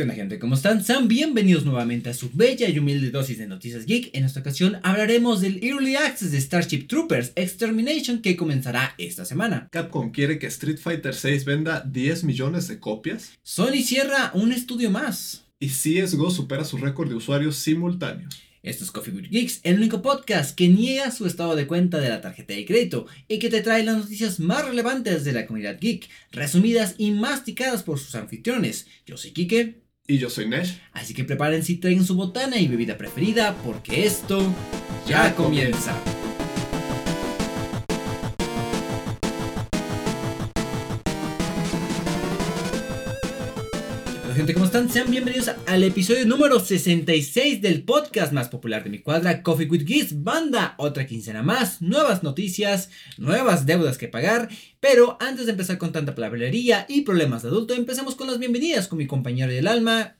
¿Qué onda gente? ¿Cómo están? Sean bienvenidos nuevamente a su bella y humilde dosis de noticias geek. En esta ocasión hablaremos del Early Access de Starship Troopers Extermination que comenzará esta semana. Capcom quiere que Street Fighter VI venda 10 millones de copias. Sony cierra un estudio más. Y CSGO supera su récord de usuarios simultáneos. Esto es Coffee with Geeks, el único podcast que niega su estado de cuenta de la tarjeta de crédito y que te trae las noticias más relevantes de la comunidad geek, resumidas y masticadas por sus anfitriones. Yo soy Kike. Y yo soy Nesh. Así que prepárense y traigan su botana y bebida preferida porque esto ya comienza. Gente, ¿cómo están? Sean bienvenidos al episodio número 66 del podcast más popular de mi cuadra, Coffee with Geeks Banda. Otra quincena más, nuevas noticias, nuevas deudas que pagar. Pero antes de empezar con tanta palabrería y problemas de adulto, empecemos con las bienvenidas con mi compañero del alma,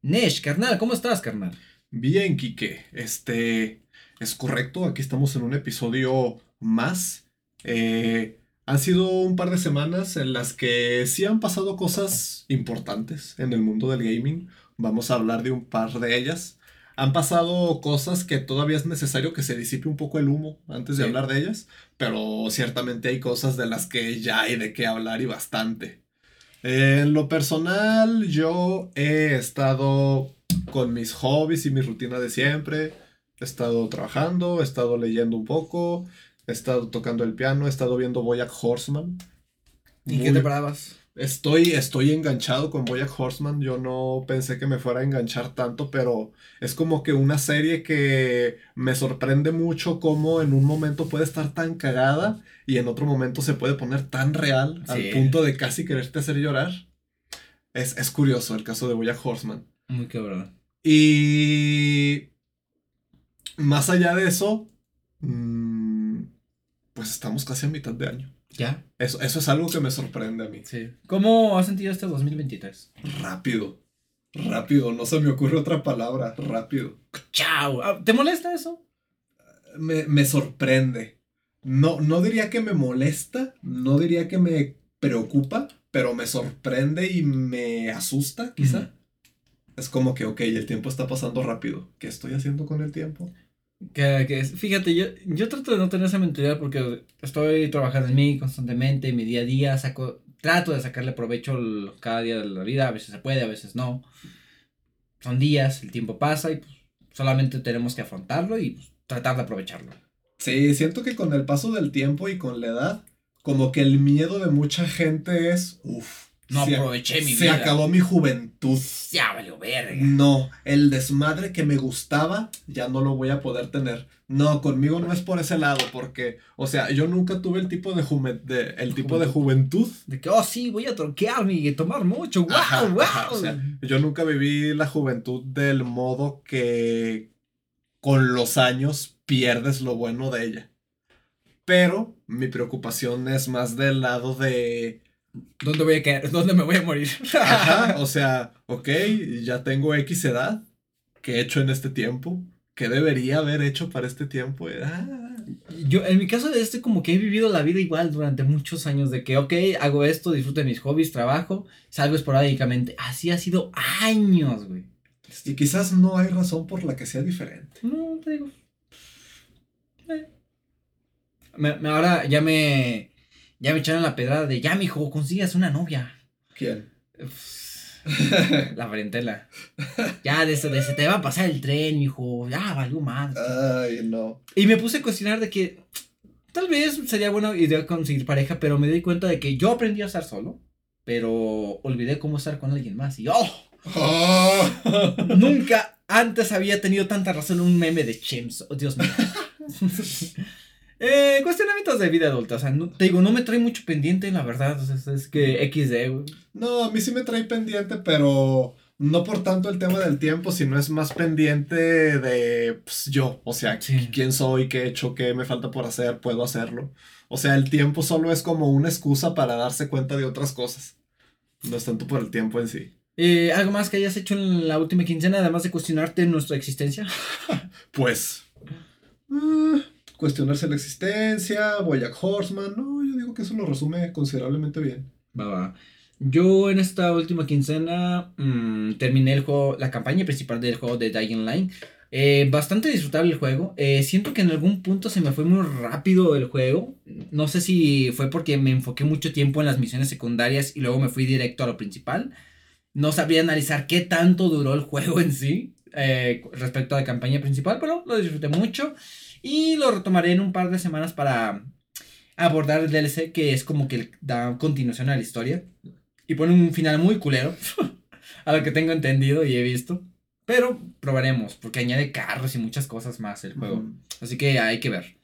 Nesh, carnal. ¿Cómo estás, carnal? Bien, Kike. Este es correcto. Aquí estamos en un episodio más. Eh, han sido un par de semanas en las que sí han pasado cosas importantes en el mundo del gaming. Vamos a hablar de un par de ellas. Han pasado cosas que todavía es necesario que se disipe un poco el humo antes de Sí. hablar de ellas, pero ciertamente hay cosas de las que ya hay de qué hablar y bastante. En lo personal, yo he estado con mis hobbies y mi rutina de siempre. He estado trabajando, he estado leyendo un poco, he estado tocando el piano, he estado viendo Boyack Horseman. ¿Y Muy- qué te parabas? Estoy, estoy enganchado con Boyack Horseman. Yo no pensé que me fuera a enganchar tanto, pero es como que una serie que me sorprende mucho cómo en un momento puede estar tan cagada y en otro momento se puede poner tan real al Sí. punto de casi quererte hacer llorar. Es, es curioso el caso de Boyack Horseman. Muy cabrón. Y más allá de eso, mm, pues estamos casi a mitad de año. ¿Ya? Eso, eso es algo que me sorprende a mí. Sí. ¿Cómo has sentido este 2023? Rápido. Rápido, no se me ocurre otra palabra. Rápido. ¡Chao! Ah, ¿Te molesta eso? Me, me sorprende. No, no diría que me molesta, no diría que me preocupa, pero me sorprende y me asusta, quizá. Es como que, ok, el tiempo está pasando rápido. ¿Qué estoy haciendo con el tiempo? Que, que fíjate, yo, yo trato de no tener esa mentalidad porque estoy trabajando en mí constantemente, mi día a día, saco, trato de sacarle provecho cada día de la vida, a veces se puede, a veces no. Son días, el tiempo pasa y pues, solamente tenemos que afrontarlo y pues, tratar de aprovecharlo. Sí, siento que con el paso del tiempo y con la edad, como que el miedo de mucha gente es, uff, No se, aproveché mi se vida. acabó mi juventud. Ya valió verga. No, el desmadre que me gustaba ya no lo voy a poder tener. No, conmigo no es por ese lado, porque, o sea, yo nunca tuve el tipo de, jume- de- el tipo de juventud. De que, oh sí, voy a troquearme y tomar mucho. ¡Wow! Ajá, ¡Wow! ajá, o sea, yo nunca viví la juventud del modo que con los años pierdes lo bueno de ella. Pero mi preocupación es más del lado de ¿Dónde voy a caer? ¿Dónde me voy a morir? Ajá, o sea, ok, ya tengo X edad. ¿Qué he hecho en este tiempo? ¿Qué debería haber hecho para este tiempo? Ah, Yo, en mi caso, este como que he vivido la vida igual durante muchos años, de que, ok, hago esto, disfruto de mis hobbies, trabajo, salgo esporádicamente. Así ha sido años, güey. y quizás no hay razón por la que sea diferente. No, te digo. Eh. Me- me- ahora ya me. Ya me echaron la pedrada de, ya, mijo, consigas una novia. ¿Quién? La parentela. Ya, de eso, de se te va a pasar el tren, mijo. Ya, valió más. Ay, no. Y me puse a cuestionar de que tal vez sería buena idea conseguir pareja, pero me di cuenta de que yo aprendí a estar solo, pero olvidé cómo estar con alguien más. Y ¡oh! Ah. Nunca antes había tenido tanta razón un meme de Chimps. Oh, Dios mío. eh, cuestionamientos de vida adulta. O sea, no- te digo, no me trae mucho pendiente, la verdad. O sea, es- que XD, güey. No, a mí sí me trae pendiente, pero no por tanto el tema del tiempo, sino es más pendiente de pues, yo. O sea, Sí. quién soy, qué he hecho, qué me falta por hacer, puedo hacerlo. O sea, el tiempo solo es como una excusa para darse cuenta de otras cosas. No es tanto por el tiempo en sí. Eh, ¿Algo más que hayas hecho en la última quincena, además de cuestionarte nuestra existencia? Pues. ah, cuestionarse la existencia, Boyack Horseman. No, yo digo que eso lo resume considerablemente bien. Va. Yo en esta última quincena mm, terminé el juego, la campaña principal del juego de Dying Line. Eh, bastante disfrutable el juego. Eh, siento que en algún punto se me fue muy rápido el juego. No sé si fue porque me enfoqué mucho tiempo en las misiones secundarias y luego me fui directo a lo principal. No sabría analizar qué tanto duró el juego en sí eh, respecto a la campaña principal, pero lo disfruté mucho y lo retomaré en un par de semanas para abordar el DLC que es como que da continuación a la historia y pone un final muy culero a lo que tengo entendido y he visto. Pero probaremos, porque añade carros y muchas cosas más el juego. Así que hay que ver.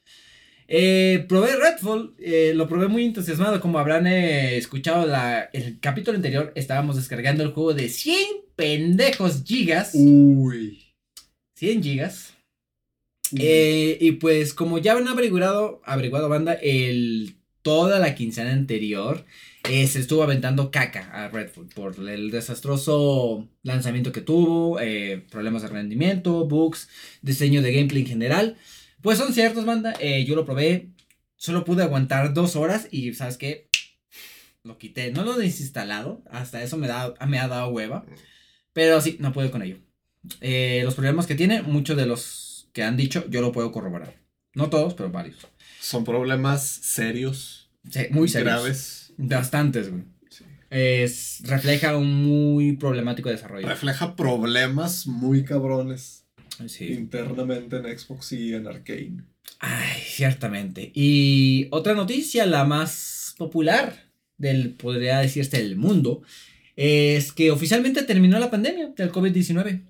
Eh, probé Redfall, eh, lo probé muy entusiasmado. Como habrán eh, escuchado la, el capítulo anterior, estábamos descargando el juego de 100 pendejos gigas. Uy. 100 gigas. Y pues, como ya han averiguado, averiguado banda, el, toda la quincena anterior eh, se estuvo aventando caca a Redfall por el desastroso lanzamiento que tuvo, eh, problemas de rendimiento, bugs, diseño de gameplay en general. Pues son ciertos, banda. Eh, yo lo probé, solo pude aguantar dos horas y, ¿sabes qué? Lo quité. No lo he desinstalado, hasta eso me, da, me ha dado hueva. Pero sí, no puedo con ello. los problemas que tiene, muchos de los que han dicho, yo lo puedo corroborar. No todos, pero varios. Son problemas serios. Sí, muy serios. Graves Bastantes, güey. Es, refleja un muy problemático desarrollo. Refleja problemas muy cabrones. Internamente en Xbox y en Arcane. Ay, ciertamente. Y otra noticia, la más popular del, podría decirse, del mundo, es que oficialmente terminó la pandemia del COVID-19.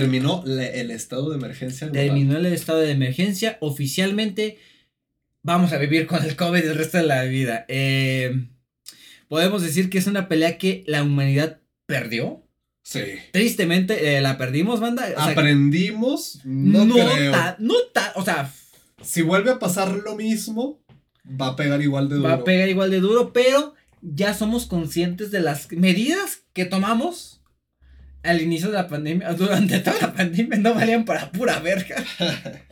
Terminó el estado de emergencia. Terminó el estado de emergencia oficialmente vamos a vivir con el COVID el resto de la vida. Eh, podemos decir que es una pelea que la humanidad perdió. Sí. Tristemente eh, la perdimos, banda. Aprendimos. No, no creo. no o sea. Si vuelve a pasar lo mismo, va a pegar igual de duro. Va a pegar igual de duro, pero ya somos conscientes de las medidas que tomamos al inicio de la pandemia, durante toda la pandemia, no valían para pura verga.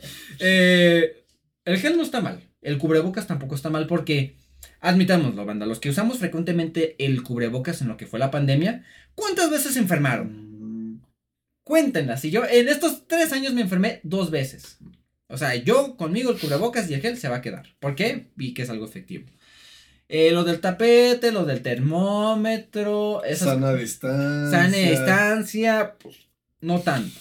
Eh, el gel no está mal. El cubrebocas tampoco está mal porque, admitámoslo, banda, los que usamos frecuentemente el cubrebocas en lo que fue la pandemia, ¿cuántas veces se enfermaron? Mm. Cuéntenlas. Si yo en estos tres años me enfermé dos veces. O sea, yo conmigo el cubrebocas y el gel se va a quedar. ¿Por qué? Vi que es algo efectivo. Eh, lo del tapete, lo del termómetro. sana distancia. Sana distancia, pues, no tanto.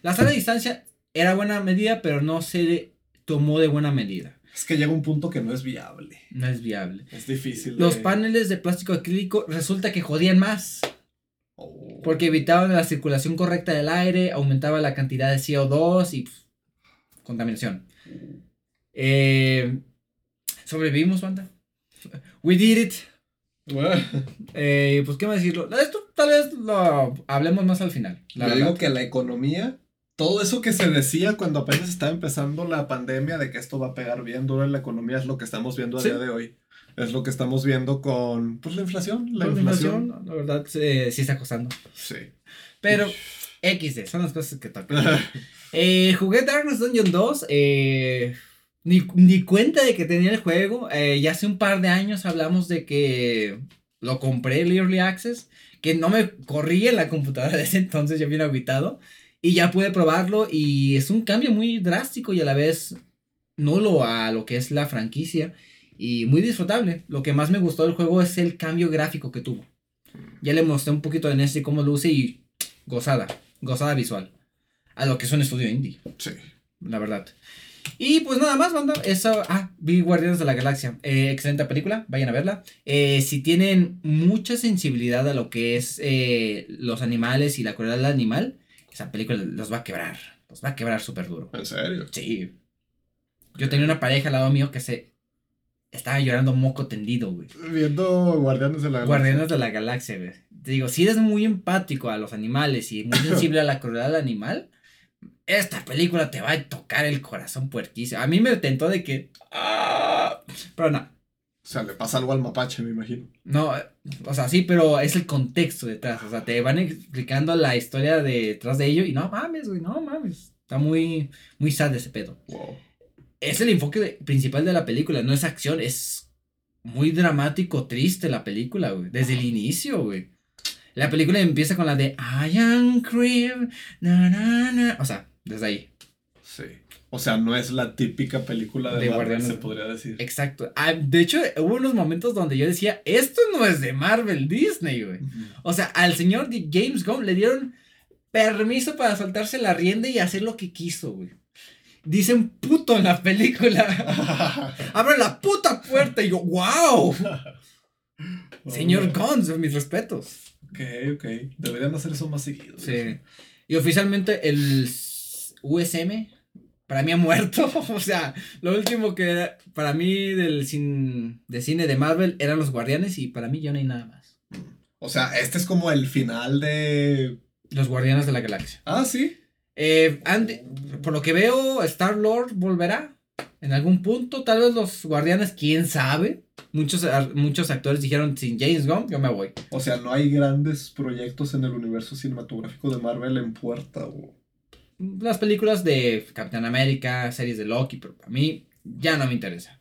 La sana distancia era buena medida, pero no se tomó de buena medida. Es que llega un punto que no es viable. No es viable. Es difícil. Los paneles de plástico acrílico resulta que jodían más. Oh. Porque evitaban la circulación correcta del aire, aumentaba la cantidad de CO2 y pues, contaminación. Eh, sobrevivimos, banda. We did it. Eh, pues, ¿qué más decirlo? Esto tal vez lo hablemos más al final. La digo que la economía todo eso que se decía cuando apenas estaba empezando la pandemia de que esto va a pegar bien duro en la economía es lo que estamos viendo a día de hoy. Es lo que estamos viendo con pues, la inflación. La inflación, la verdad, sí, está costando. Sí. Pero XD, son las cosas que tocan. eh, jugué Darkness Dungeon 2. Eh, ni, ni, cuenta de que tenía el juego. Eh, ya hace un par de años hablamos de que lo compré el Early Access. Que no me corría en la computadora de ese entonces, ya bien aguitado. Y ya pude probarlo y es un cambio muy drástico y a la vez nulo a lo que es la franquicia y muy disfrutable. Lo que más me gustó del juego es el cambio gráfico que tuvo. Ya le mostré un poquito de Nessie cómo luce y gozada, gozada visual. A lo que es un estudio indie. Sí. La verdad. Y pues nada más, banda. Eso, ah, vi Guardianes de la Galaxia. Eh, excelente película, vayan a verla. Eh, si tienen mucha sensibilidad a lo que es eh, los animales y la crueldad animal, esa película los va a quebrar. Los va a quebrar súper duro. ¿En serio? Sí. Yo tenía una pareja al lado mío que se estaba llorando moco tendido, güey. Viendo Guardianes de la Galaxia. Guardianes de la Galaxia, güey. Te digo, si eres muy empático a los animales y muy sensible a la crueldad del animal, esta película te va a tocar el corazón puerquísimo. A mí me tentó de que. ¡ah! Pero no. O sea, le pasa algo al mapache, me imagino. No, o sea, sí, pero es el contexto detrás. O sea, te van explicando la historia detrás de ello y no mames, güey, no mames. Está muy, muy sad ese pedo. Wow. Es el enfoque principal de la película, no es acción, es muy dramático, triste la película, güey. Desde el inicio, güey. La película empieza con la de I am Crib, na, na, na. O sea, desde ahí. Sí. O sea, no es la típica película de, De Marvel, Guardianes. se podría decir. Exacto. Ah, de hecho, hubo unos momentos donde yo decía, esto no es de Marvel Disney, güey. O sea, al señor James Gunn le dieron permiso para soltarse la rienda y hacer lo que quiso, güey. Dicen puto en la película. Abre la puta puerta y yo, wow. Señor Gunn, son mis respetos. Ok, ok. Deberían hacer eso más seguido. Sí. Y oficialmente el USM para mí ha muerto. o sea, lo último que era para mí del cin- de cine de Marvel eran los Guardianes y para mí ya no hay nada más. O sea, este es como el final de. Los Guardianes de la Galaxia. Ah, sí. Eh, por lo que veo, Star Lord volverá en algún punto. Tal vez los Guardianes, quién sabe. Muchos, muchos actores dijeron: sin James Gunn, yo me voy. O sea, no hay grandes proyectos en el universo cinematográfico de Marvel en puerta. O... Las películas de Capitán América, series de Loki, pero para mí ya no me interesa.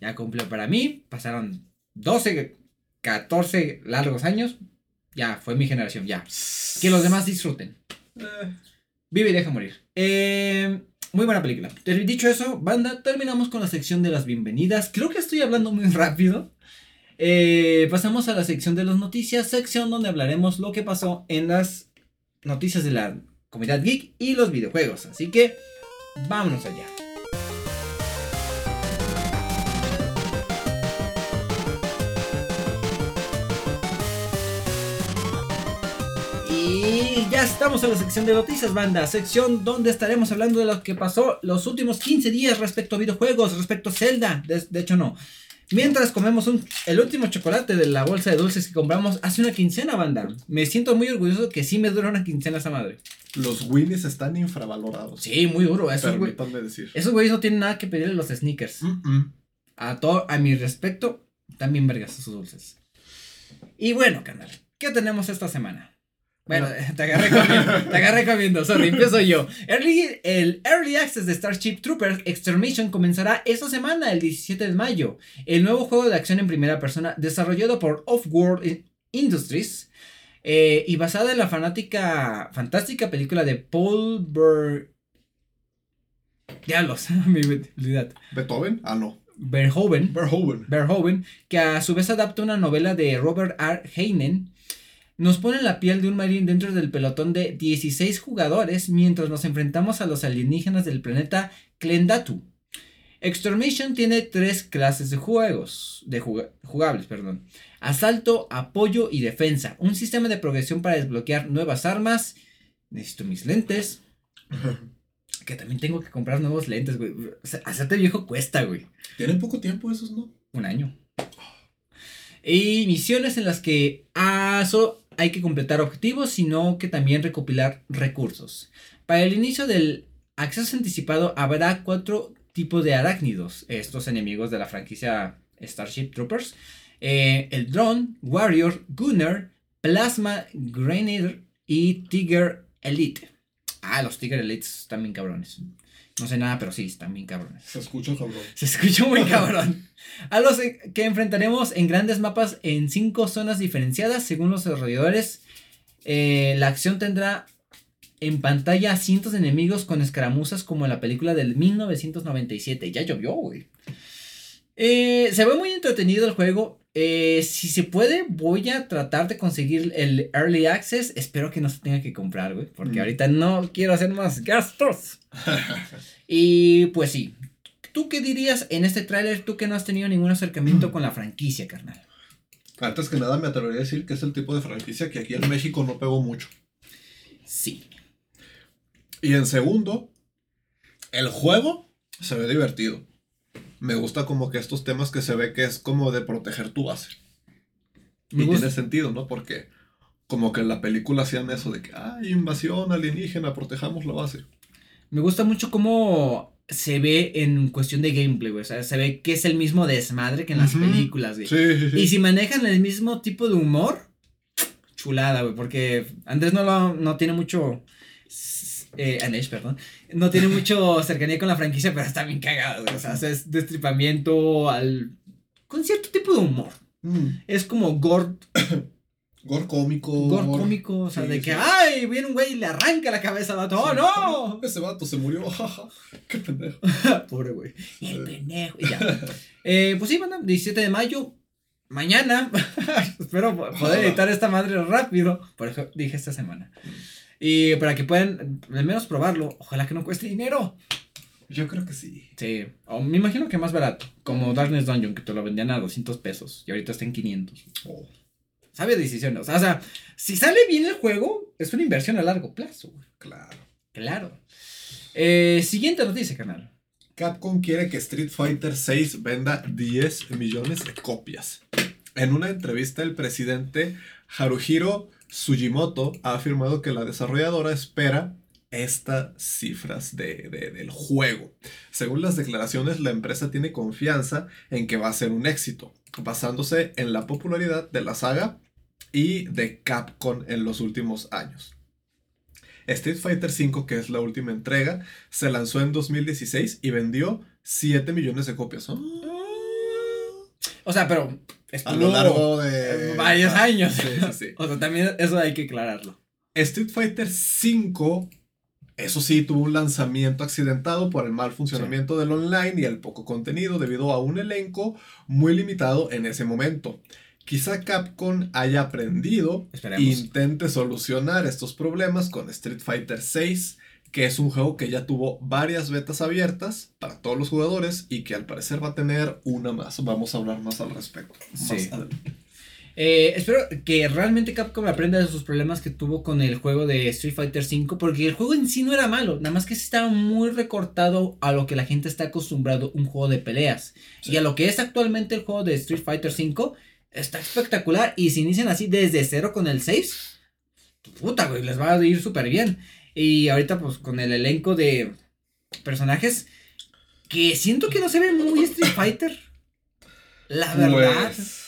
Ya cumplió para mí. Pasaron 12, 14 largos años. Ya fue mi generación, ya. Que los demás disfruten. Eh, Vive y deja morir. Eh, muy buena película. Dicho eso, banda, terminamos con la sección de las bienvenidas. Creo que estoy hablando muy rápido. Eh, pasamos a la sección de las noticias, sección donde hablaremos lo que pasó en las noticias de la comunidad geek y los videojuegos. Así que, vámonos allá. Y ya estamos en la sección de noticias, banda. Sección donde estaremos hablando de lo que pasó los últimos 15 días respecto a videojuegos, respecto a Zelda. De, de hecho, no. Mientras comemos un- el último chocolate de la bolsa de dulces que compramos hace una quincena, banda. Me siento muy orgulloso que sí me dura una quincena esa madre. los Winnies están infravalorados. Sí, muy duro. Esos, Permítanme decir. esos güeyes no tienen nada que pedirle los sneakers. A, todo, a mi respecto, también vergas esos dulces. Y bueno, canal, ¿qué tenemos esta semana? Bueno, te agarré comiendo, te agarré comiendo, sorry, empiezo yo. Early- el Early Access de Starship Troopers Extermination comenzará esta semana, el 17 de mayo. El nuevo juego de acción en primera persona desarrollado por Off-World In- Industries eh, y basada en la fanática, fantástica película de Paul Ver... Diablos, mi habilidad. ¿Beethoven? Ah, no. Verhoeven. Verhoeven. Verhoeven, que a su vez adapta una novela de Robert R. Heinen, nos pone la piel de un marín dentro del pelotón de 16 jugadores mientras nos enfrentamos a los alienígenas del planeta Klendatu. Extermination tiene tres clases de juegos, de juga- jugables, perdón. Asalto, apoyo y defensa. Un sistema de progresión para desbloquear nuevas armas. Necesito mis lentes. Que también tengo que comprar nuevos lentes, güey. O sea, hacerte viejo cuesta, güey Tienen poco tiempo esos, ¿no? un año. Y misiones en las que ah, solo hay que completar objetivos, sino que también recopilar recursos. Para el inicio del acceso anticipado habrá cuatro tipos de arácnidos, estos enemigos de la franquicia Starship Troopers. Eh, el Drone, Warrior, Gunner, Plasma Grenadier y Tiger Elite. Ah, los Tiger Elites bien cabrones. No sé nada, pero sí, están bien cabrones. Se escucha cabrón. Se escuchó muy cabrón. A los que enfrentaremos en grandes mapas en cinco zonas diferenciadas según los desarrolladores. Eh, la acción tendrá en pantalla a cientos de enemigos con escaramuzas como en la película del 1997. Ya llovió, güey. Eh, se ve muy entretenido el juego. Eh, si se puede, voy a tratar de conseguir el Early Access. Espero que no se tenga que comprar, güey. Porque Mm. ahorita no quiero hacer más gastos. y pues sí. ¿Tú qué dirías en este tráiler? Tú que no has tenido ningún acercamiento con la franquicia, carnal. Antes que nada me atrevería a decir que es el tipo de franquicia que aquí en México no pegó mucho. Sí. Y en segundo, el juego se ve divertido. Me gusta como que estos temas que se ve que es como de proteger tu base. Me y gusta- tiene sentido, ¿no? Porque como que en la película hacían eso de que, ay, invasión alienígena, protejamos la base. Me gusta mucho cómo se ve en cuestión de gameplay, güey. O sea, se ve que es el mismo desmadre que en las películas, güey. Sí, sí, sí. Y si manejan el mismo tipo de humor, chulada, güey. Porque Andrés no, lo, no tiene mucho. Eh, Anesh, perdón. No tiene mucho cercanía con la franquicia, pero está bien cagado, güey. O sea, es destripamiento al con cierto tipo de humor. Mm. Es como gore, Gore cómico. gore cómico, o sea, Sí, de sí. que, ay, viene un güey y le arranca la cabeza al vato, ¡oh, no! Ese vato se murió. Qué pendejo. Pobre güey. El pendejo. Y ya. Eh, pues sí, banda, 17 de mayo. Mañana. Espero po- poder editar esta madre rápido. Por eso dije esta semana. Y para que puedan al menos probarlo. Ojalá que no cueste dinero. Yo creo que sí. Sí. O me imagino que más barato. Como Darkness Dungeon, que te lo vendían a 200 pesos. Y ahorita está en 500. Oh, Sabe decisiones. O sea, o sea, si sale bien el juego, es una inversión a largo plazo. güey. claro. Claro. Eh, siguiente noticia, canal. Capcom quiere que Street Fighter VI venda 10 millones de copias. En una entrevista, el presidente Haruhiro Sugimoto ha afirmado que la desarrolladora espera estas cifras de- de- del juego. Según las declaraciones, la empresa tiene confianza en que va a ser un éxito, basándose en la popularidad de la saga y de Capcom en los últimos años. Street Fighter V, que es la última entrega, se lanzó en 2016 y vendió 7 millones de copias. O sea, pero. A lo largo de varios años. Sí, sí, sí. O sea, también eso hay que aclararlo. Street Fighter V, eso sí, tuvo un lanzamiento accidentado por el mal funcionamiento del online y el poco contenido debido a un elenco muy limitado en ese momento. Quizá Capcom haya aprendido e intente solucionar estos problemas con Street Fighter VI, que es un juego que ya tuvo varias betas abiertas para todos los jugadores y que al parecer va a tener una más. Vamos a hablar más al respecto. más Sí. adelante. Eh, espero que realmente Capcom aprenda de sus problemas que tuvo con el juego de Street Fighter V, porque el juego en sí no era malo, nada más que estaba muy recortado a lo que la gente está acostumbrado un juego de peleas. Sí. Y a lo que es actualmente el juego de Street Fighter V, está espectacular. Y si inician así desde cero con el 6, puta, güey, les va a ir súper bien. Y ahorita, pues con el elenco de personajes que siento que no se ve muy Street Fighter. La verdad. Pues,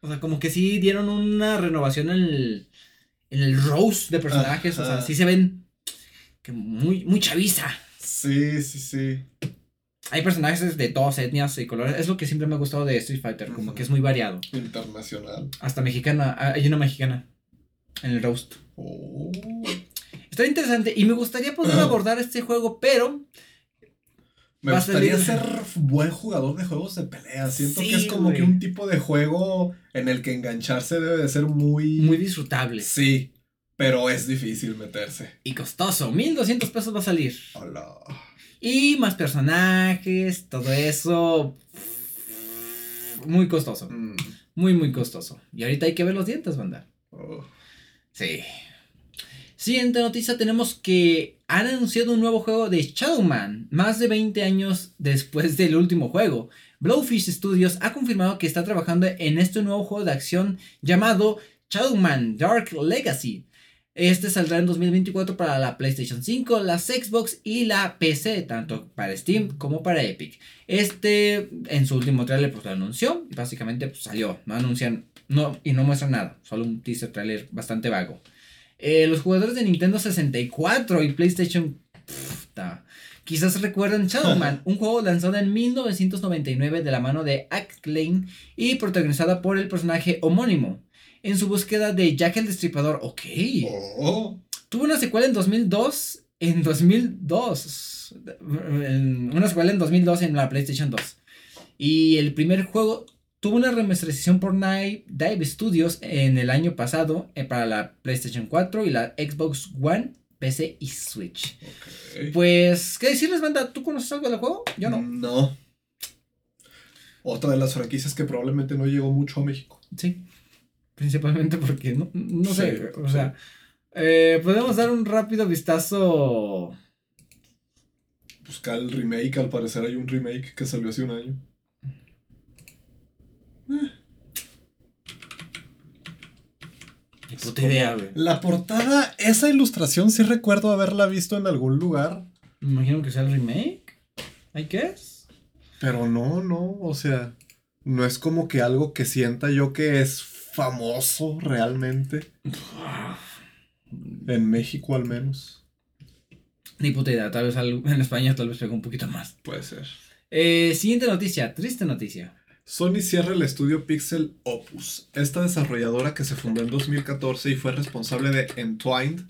O sea, como que sí dieron una renovación en el, en el rose de personajes. O sea, sí se ven que muy, muy chaviza. sí, sí, sí. Hay personajes de todas etnias y colores. Es lo que siempre me ha gustado de Street Fighter. Como que es muy variado. Internacional. Hasta mexicana. ah, Hay una mexicana en el roast. Oh. Está interesante y me gustaría poder abordar este juego, pero Me gustaría ser buen jugador de juegos de pelea. Siento Sí, que es como güey. que un tipo de juego en el que engancharse debe de ser muy... muy disfrutable Sí, pero es difícil meterse. y costoso. 1200 pesos va a salir. Hola. Y más personajes, todo eso. Muy costoso. Mm. Muy, muy costoso. Y ahorita hay que ver los dientes, banda. Oh. Sí. Siguiente noticia, tenemos que han anunciado un nuevo juego de Shadowman, más de 20 años después del último juego. Blowfish Studios ha confirmado que está trabajando en este nuevo juego de acción llamado Shadowman Dark Legacy. Este saldrá en 2024 para la PlayStation 5, la Xbox y la PC, tanto para Steam como para Epic. Este en su último trailer pues lo anunció y básicamente pues, salió, no anuncian no, y no muestran nada, solo un teaser trailer bastante vago. Eh, los jugadores de Nintendo 64 y PlayStation puta, quizás recuerdan Shadowman, un juego lanzado en 1999 de la mano de Acclaim y protagonizada por el personaje homónimo. En su búsqueda de Jack el Destripador, ok. Oh. Tuvo una secuela en 2002. En 2002. en- Una secuela en 2002 en la PlayStation 2. Y el primer juego tuvo una remasterización por Night Dive Studios en el año pasado eh, para la PlayStation 4 y la Xbox One, PC y Switch. Pues, ¿qué decirles, banda? ¿Tú conoces algo del juego? Yo no. No. Otra de las franquicias que probablemente no llegó mucho a México. Sí. Principalmente porque no, no sé. Sí, o sea, eh, podemos dar un rápido vistazo. Buscar el remake, al parecer hay un remake que salió hace un año. Ni puta idea, güey. La portada, esa ilustración sí recuerdo haberla visto en algún lugar. Me imagino que sea el remake. I guess. Pero no, no, o sea, no es como que algo que sienta yo que es famoso realmente. En México al menos. Ni puta idea. Tal vez en España tal vez pegó un poquito más. Puede ser. Eh, siguiente noticia. Triste noticia. Sony cierra el estudio Pixel Opus. Esta desarrolladora que se fundó en 2014 y fue responsable de Entwined,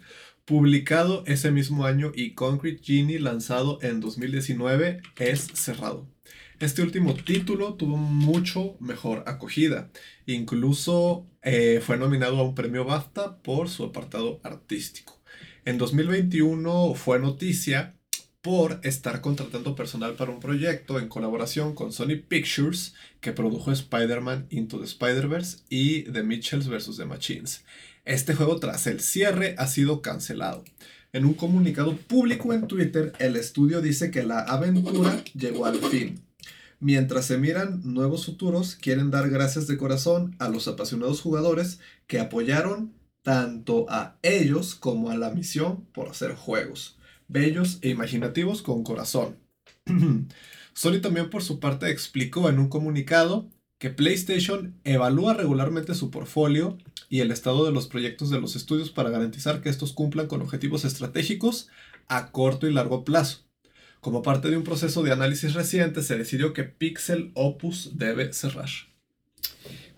publicado ese mismo año, y Concrete Genie, lanzado en 2019, es cerrado. Este último título tuvo mucho mejor acogida. Incluso eh, fue nominado a un premio BAFTA por su apartado artístico. En 2021 fue noticia por estar contratando personal para un proyecto en colaboración con Sony Pictures que produjo Spider-Man Into the Spider-Verse y The Mitchells vs. The Machines. Este juego tras el cierre ha sido cancelado. En un comunicado público en Twitter, el estudio dice que la aventura llegó al fin. Mientras se miran nuevos futuros, quieren dar gracias de corazón a los apasionados jugadores que apoyaron tanto a ellos como a la misión por hacer juegos bellos e imaginativos con corazón. Sony también por su parte explicó en un comunicado que PlayStation evalúa regularmente su portfolio y el estado de los proyectos de los estudios para garantizar que estos cumplan con objetivos estratégicos a corto y largo plazo. Como parte de un proceso de análisis reciente, se decidió que Pixel Opus debe cerrar.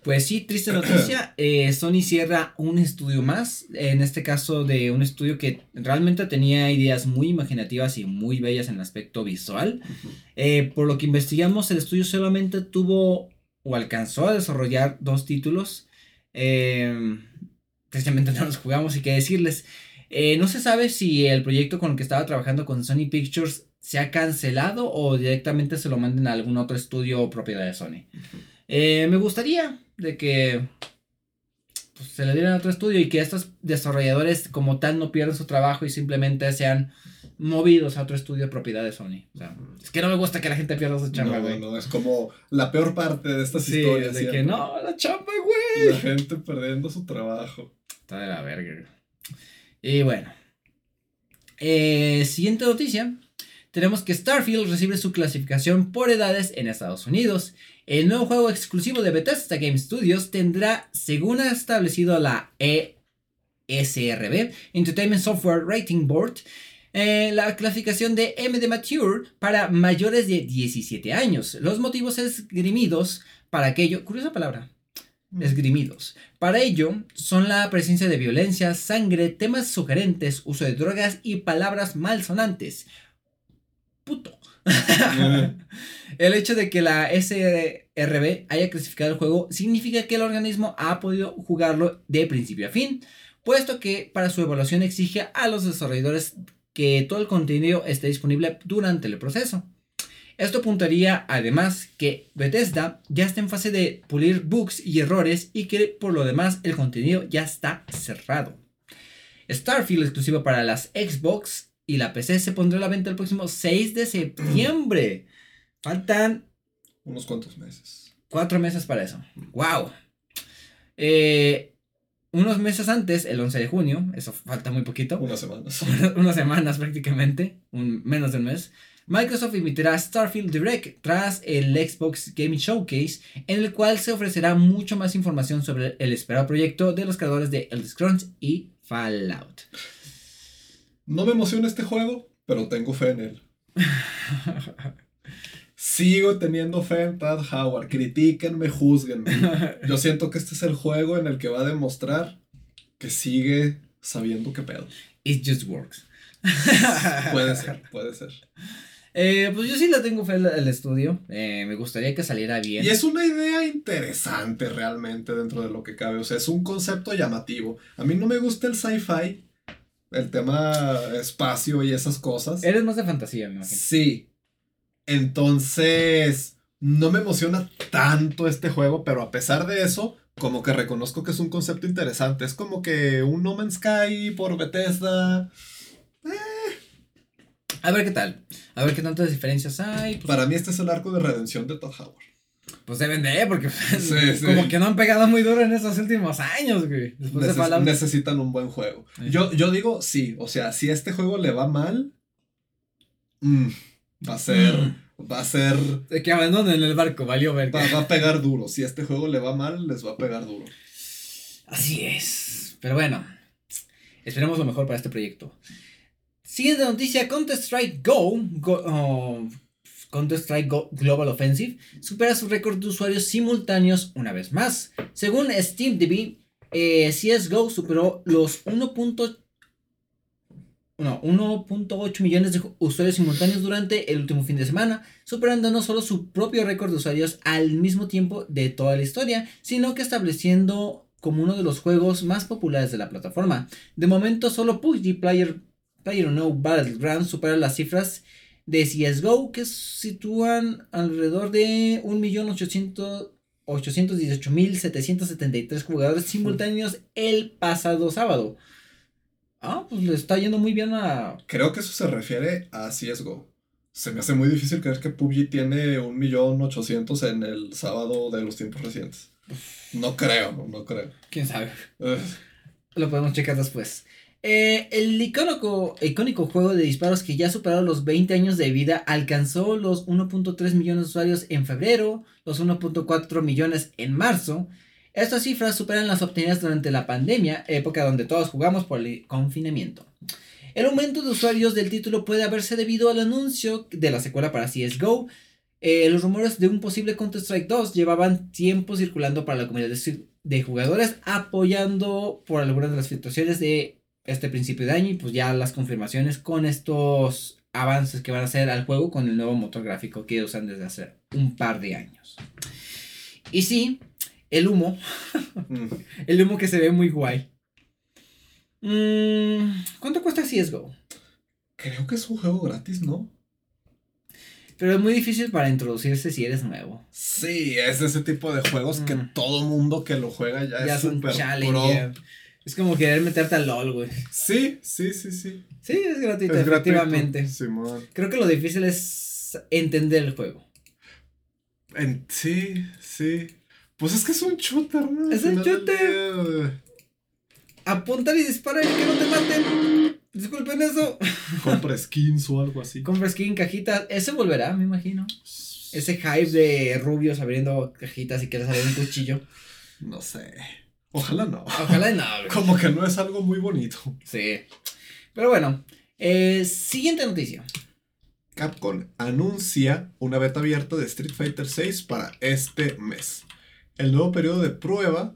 Pues sí, triste noticia. Eh, Sony cierra un estudio más. En este caso de un estudio que realmente tenía ideas muy imaginativas y muy bellas en el aspecto visual. Eh, por lo que investigamos, el estudio solamente tuvo o alcanzó a desarrollar dos títulos. Eh, tristemente no los jugamos y qué decirles. no se sabe si el proyecto con el que estaba trabajando con Sony Pictures se ha cancelado o directamente se lo manden a algún otro estudio o propiedad de Sony. me gustaría, de que pues, se le dieran a otro estudio y que estos desarrolladores como tal no pierdan su trabajo y simplemente sean movidos a otro estudio de propiedad de Sony. O sea, es que no me gusta que la gente pierda su chamba, güey. No, no, es como la peor parte de estas sí, historias. de que no, la chamba, güey. La gente perdiendo su trabajo. Está de la verga. Y bueno. Eh, siguiente noticia. Tenemos que Starfield recibe su clasificación por edades en Estados Unidos el nuevo juego exclusivo de Bethesda Game Studios tendrá, según ha establecido la ESRB, Entertainment Software Rating Board, eh, la clasificación de M de Mature para mayores de 17 años. Los motivos esgrimidos para aquello, curiosa palabra, mm. esgrimidos. Para ello son la presencia de violencia, sangre, temas sugerentes, uso de drogas y palabras malsonantes. Puto. el hecho de que la SRB haya clasificado el juego significa que el organismo ha podido jugarlo de principio a fin, puesto que para su evaluación exige a los desarrolladores que todo el contenido esté disponible durante el proceso. Esto apuntaría además que Bethesda ya está en fase de pulir bugs y errores y que por lo demás el contenido ya está cerrado. Starfield exclusivo para las Xbox y la PC se pondrá a la venta el próximo 6 de septiembre. Faltan... Unos cuantos meses. Cuatro meses para eso. ¡Wow! Eh, unos meses antes, el 11 de junio, eso falta muy poquito. Unas semanas. unas semanas prácticamente, un, menos de un mes. Microsoft emitirá Starfield Direct tras el Xbox Gaming Showcase, en el cual se ofrecerá mucho más información sobre el esperado proyecto de los creadores de Elder Scrolls y Fallout. No me emociona este juego, pero tengo fe en él. Sigo teniendo fe en Tad Howard. Critíquenme, juzguenme. Yo siento que este es el juego en el que va a demostrar que sigue sabiendo qué pedo. It just works. puede ser, puede ser. Eh, pues yo sí le tengo fe al estudio. Eh, me gustaría que saliera bien. Y es una idea interesante realmente dentro de lo que cabe. O sea, es un concepto llamativo. A mí no me gusta el sci-fi, el tema espacio y esas cosas. Eres más de fantasía, me imagino. Sí. Entonces, no me emociona tanto este juego, pero a pesar de eso, como que reconozco que es un concepto interesante. Es como que un No Man's Sky por Bethesda. Eh. A ver qué tal. A ver qué tantas diferencias hay. Pues. Para mí este es el arco de redención de Todd Howard. Pues deben de, porque como que no han pegado muy duro en estos últimos años, güey. Después de Necesitan un buen juego. Yo, yo digo, sí, o sea, si este juego le va mal, mm, va a ser, mm. va a ser... De que abandonen el barco, valió ver. Va, va, a pegar duro. Si este juego le va mal, les va a pegar duro. Así es. Pero bueno, esperemos lo mejor para este proyecto. Siguiente noticia, Counter Strike Go, Go oh, Counter-Strike Global Offensive supera su récord de usuarios simultáneos una vez más. Según SteamDB, eh, CSGO superó los 1.8 millones de usuarios simultáneos durante el último fin de semana, superando no solo su propio récord de usuarios al mismo tiempo de toda la historia, sino que estableciendo como uno de los juegos más populares de la plataforma. De momento, solo PUBG Player, Player No Battlegrounds supera las cifras de CSGO que sitúan alrededor de 1.818.773 jugadores simultáneos el pasado sábado. Ah, pues le está yendo muy bien a... Creo que eso se refiere a CSGO. Se me hace muy difícil creer que PUBG tiene 1.800.000 en el sábado de los tiempos recientes. No creo, no creo. ¿Quién sabe? Lo podemos checar después. Eh, el icónico, juego de disparos que ya superó los 20 años de vida alcanzó los 1.3 millones de usuarios en febrero, los 1.4 millones en marzo. Estas cifras superan las obtenidas durante la pandemia, época donde todos jugamos por el confinamiento. El aumento de usuarios del título puede haberse debido al anuncio de la secuela para CSGO, eh, los rumores de un posible Counter-Strike 2 llevaban tiempo circulando para la comunidad de, jugadores, apoyando por algunas de las filtraciones de este principio de año y pues ya las confirmaciones con estos avances que van a hacer al juego con el nuevo motor gráfico que usan desde hace un par de años. Y sí, el humo, mm. el humo que se ve muy guay. Mm, ¿Cuánto cuesta CSGO? Creo que es un juego gratis, ¿no? Pero es muy difícil para introducirse si eres nuevo. Sí, es ese tipo de juegos que mm. todo mundo que lo juega ya, es súper pro. Es como querer meterte al LOL, güey. Sí, sí, sí, sí. Sí, es gratuito, efectivamente. Creo que lo difícil es entender el juego. sí, sí. Pues es que es un shooter, ¿no? Es un shooter. Apuntar y disparar y que no te maten. Disculpen eso. Compra skins o algo así. Compra skin, cajitas. Ese volverá, me imagino. Ese hype de rubios abriendo cajitas y que les sale un cuchillo. No sé. Ojalá no. Ojalá no. Como que no es algo muy bonito. Sí. Pero bueno. Eh, siguiente noticia. Capcom anuncia una beta abierta de Street Fighter VI para este mes. El nuevo periodo de prueba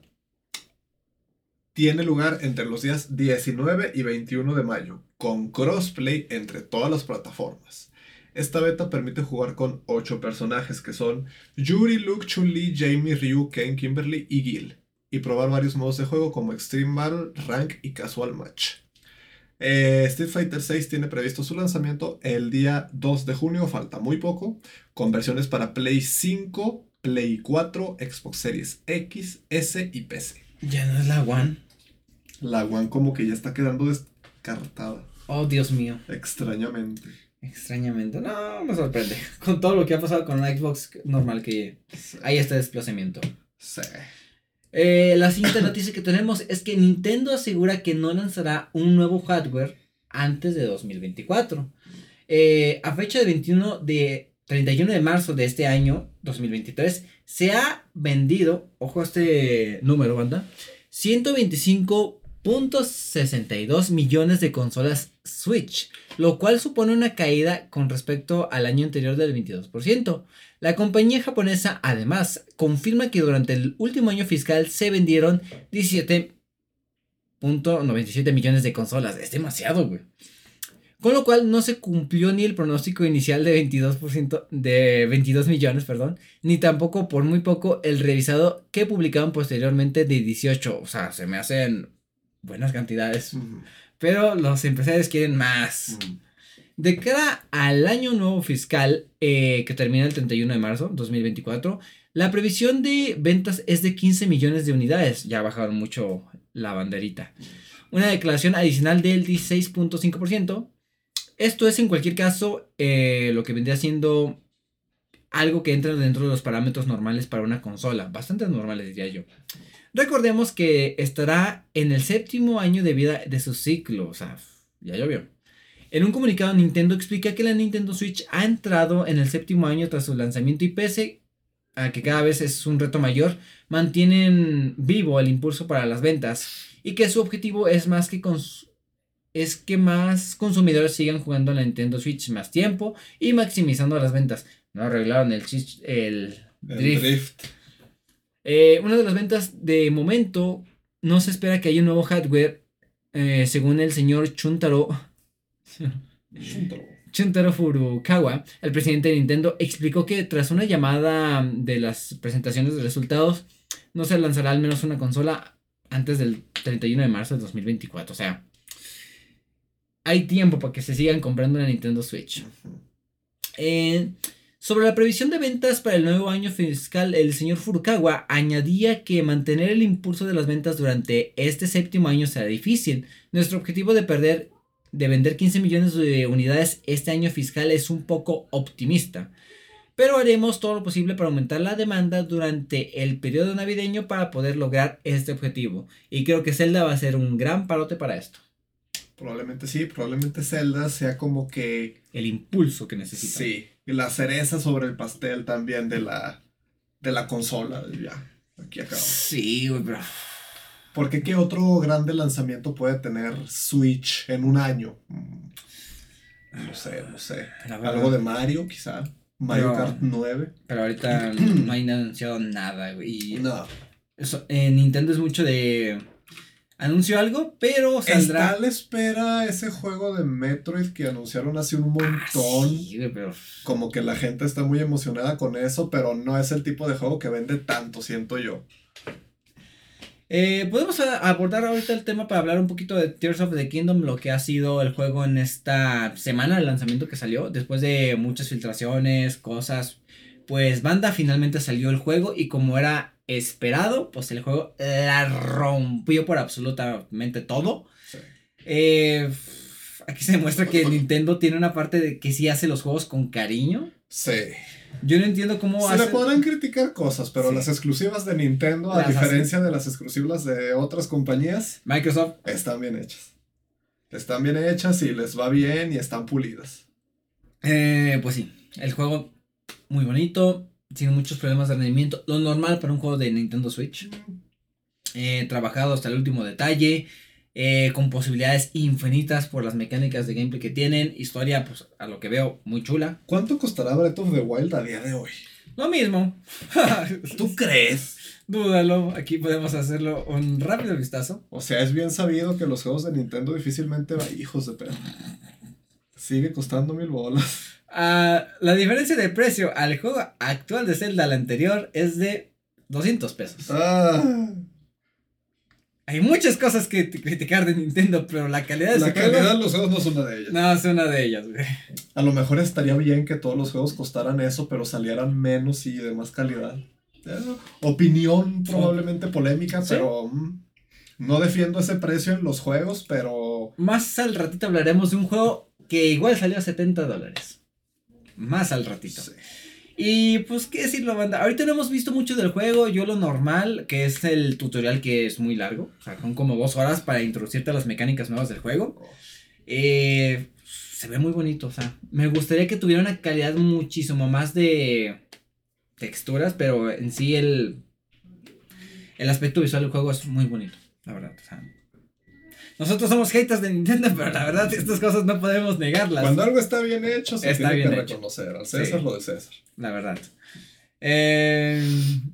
tiene lugar entre los días 19 y 21 de mayo, con crossplay entre todas las plataformas. Esta beta permite jugar con 8 personajes que son Yuri, Luke, Chun-Li, Jamie, Ryu, Ken, Kimberly y Gil, y probar varios modos de juego como Extreme Battle, Rank y Casual Match. Eh, Street Fighter VI tiene previsto su lanzamiento el día 2 de junio, falta muy poco, con versiones para Play 5, Play 4, Xbox Series X, S y PC. Ya no es la One. La One como que ya está quedando descartada. Oh, Dios mío. Extrañamente. Extrañamente. No, me sorprende. Con todo lo que ha pasado con la Xbox, normal que hay este desplazamiento. Sí. Eh, la siguiente noticia que tenemos es que Nintendo asegura que no lanzará un nuevo hardware antes de 2024. Eh, a fecha de 21 de 31 de marzo de este año, 2023, se ha vendido, ojo a este número, banda, 125.62 millones de consolas Switch, lo cual supone una caída con respecto al año anterior del 22%. La compañía japonesa además confirma que durante el último año fiscal se vendieron 17.97 millones de consolas. Es demasiado, güey. Con lo cual no se cumplió ni el pronóstico inicial de 22% de 22 millones, perdón, ni tampoco por muy poco el revisado que publicaron posteriormente de 18, o sea, se me hacen buenas cantidades. Pero los empresarios quieren más. De cara al año nuevo fiscal eh, que termina el 31 de marzo 2024, la previsión de ventas es de 15 millones de unidades. Ya bajaron mucho la banderita. Una declaración adicional del 16.5% esto es en cualquier caso eh, lo que vendría siendo algo que entra dentro de los parámetros normales para una consola, bastante normales diría yo. Recordemos que estará en el séptimo año de vida de su ciclo, o sea, ya llovió. En un comunicado Nintendo explica que la Nintendo Switch ha entrado en el séptimo año tras su lanzamiento y pese a que cada vez es un reto mayor, mantienen vivo el impulso para las ventas y que su objetivo es más que es que más consumidores sigan jugando a la Nintendo Switch más tiempo y maximizando las ventas. No arreglaron el, el El drift. Eh, una de las ventas de momento, no se espera que haya un nuevo hardware, eh, según el señor Chuntaro, Chuntaro Furukawa, el presidente de Nintendo, explicó que tras una llamada de las presentaciones de resultados, no se lanzará al menos una consola antes del 31 de marzo de 2024. O sea, hay tiempo para que se sigan comprando una Nintendo Switch. Eh, sobre la previsión de ventas para el nuevo año fiscal, el señor Furukawa añadía que mantener el impulso de las ventas durante este séptimo año será difícil. Nuestro objetivo de perder de vender 15 millones de unidades este año fiscal es un poco optimista. Pero haremos todo lo posible para aumentar la demanda durante el periodo navideño para poder lograr este objetivo. Y creo que Zelda va a ser un gran parote para esto. Probablemente sí, probablemente Zelda sea como que. El impulso que necesita. Sí. Y la cereza sobre el pastel también de la. de la consola. Ya. Aquí acabamos. Sí, güey, pero... Porque qué otro grande lanzamiento puede tener Switch en un año? Mm, No sé, no sé. Algo de Mario, quizá. Mario Pero- Kart 9. Pero ahorita no hay anunciado nada, güey. No. eso, eh, Nintendo es mucho de... Anunció algo, pero saldrá... Está a la espera ese juego de Metroid que anunciaron hace un montón. Sí, güey, pero... Como que la gente está muy emocionada con eso, pero no es el tipo de juego que vende tanto, siento yo. Eh, Podemos abordar ahorita el tema para hablar un poquito de Tears of the Kingdom, lo que ha sido el juego en esta semana de lanzamiento que salió, después de muchas filtraciones, cosas, pues banda finalmente salió el juego y como era esperado, pues el juego la rompió por absolutamente todo. Sí. Eh, aquí se demuestra que Nintendo tiene una parte de que sí hace los juegos con cariño. Sí. Yo no entiendo cómo Se le podrán criticar cosas, pero Sí. las exclusivas de Nintendo, a Las diferencia de las exclusivas de otras compañías, Microsoft están bien hechas. Están bien hechas y les va bien y están pulidas. Eh, pues sí, el juego muy bonito, tiene muchos problemas de rendimiento, lo normal para un juego de Nintendo Switch. Eh, trabajado hasta el último detalle, eh, con posibilidades infinitas por las mecánicas de gameplay que tienen, historia, pues a lo que veo, muy chula. ¿Cuánto costará Breath of the Wild a día de hoy? Lo mismo. ¿Tú crees? Dúdalo, aquí podemos hacerlo un rápido vistazo. O sea, es bien sabido que los juegos de Nintendo difícilmente van hijos de perro. Sigue costando mil bolas. Ah, la diferencia de precio al juego actual de Zelda al anterior es de 200 pesos. Ah, Hay muchas cosas que criticar de Nintendo, pero la calidad de la juego- calidad de los juegos no es una de ellas. No, es una de ellas, güey. A lo mejor estaría bien que todos los juegos costaran eso, pero salieran menos y de más calidad. Eh, opinión probablemente polémica, Sí. pero mm, no defiendo ese precio en los juegos, pero Más al ratito hablaremos de un juego que igual salió a 70 dólares. Más al ratito. sí. Y pues, ¿qué decirlo, banda? Ahorita no hemos visto mucho del juego. Yo lo normal, que es el tutorial que es muy largo. O sea, son como dos horas para introducirte a las mecánicas nuevas del juego. Eh, se ve muy bonito, o sea, me gustaría que tuviera una calidad muchísimo más de texturas, pero en sí el, el aspecto visual del juego es muy bonito, la verdad. O sea, nosotros somos haters de Nintendo, pero la verdad estas cosas no podemos negarlas, Cuando algo está bien hecho, se Está tiene que hecho. reconocer. Al César Sí. lo de César. la verdad. Eh,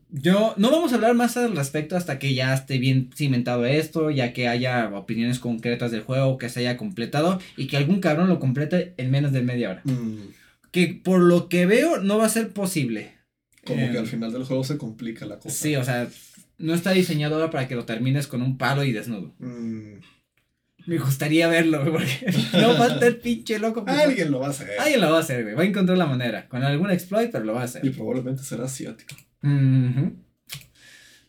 yo no vamos a hablar más al respecto hasta que ya esté bien cimentado esto, ya que haya opiniones concretas del juego, que se haya completado y que algún cabrón lo complete en menos de media hora. Mm, Que por lo que veo no va a ser posible. como Eh, que al final del juego se complica la cosa. Sí, o sea, no está diseñado ahora para que lo termines con un palo y desnudo. Mm, Me gustaría verlo, güey, porque no falta el pinche loco. alguien lo va a hacer. Alguien lo va a hacer, güey. Va a encontrar la manera. Con algún exploit, pero lo va a Y hacer. probablemente será asiático.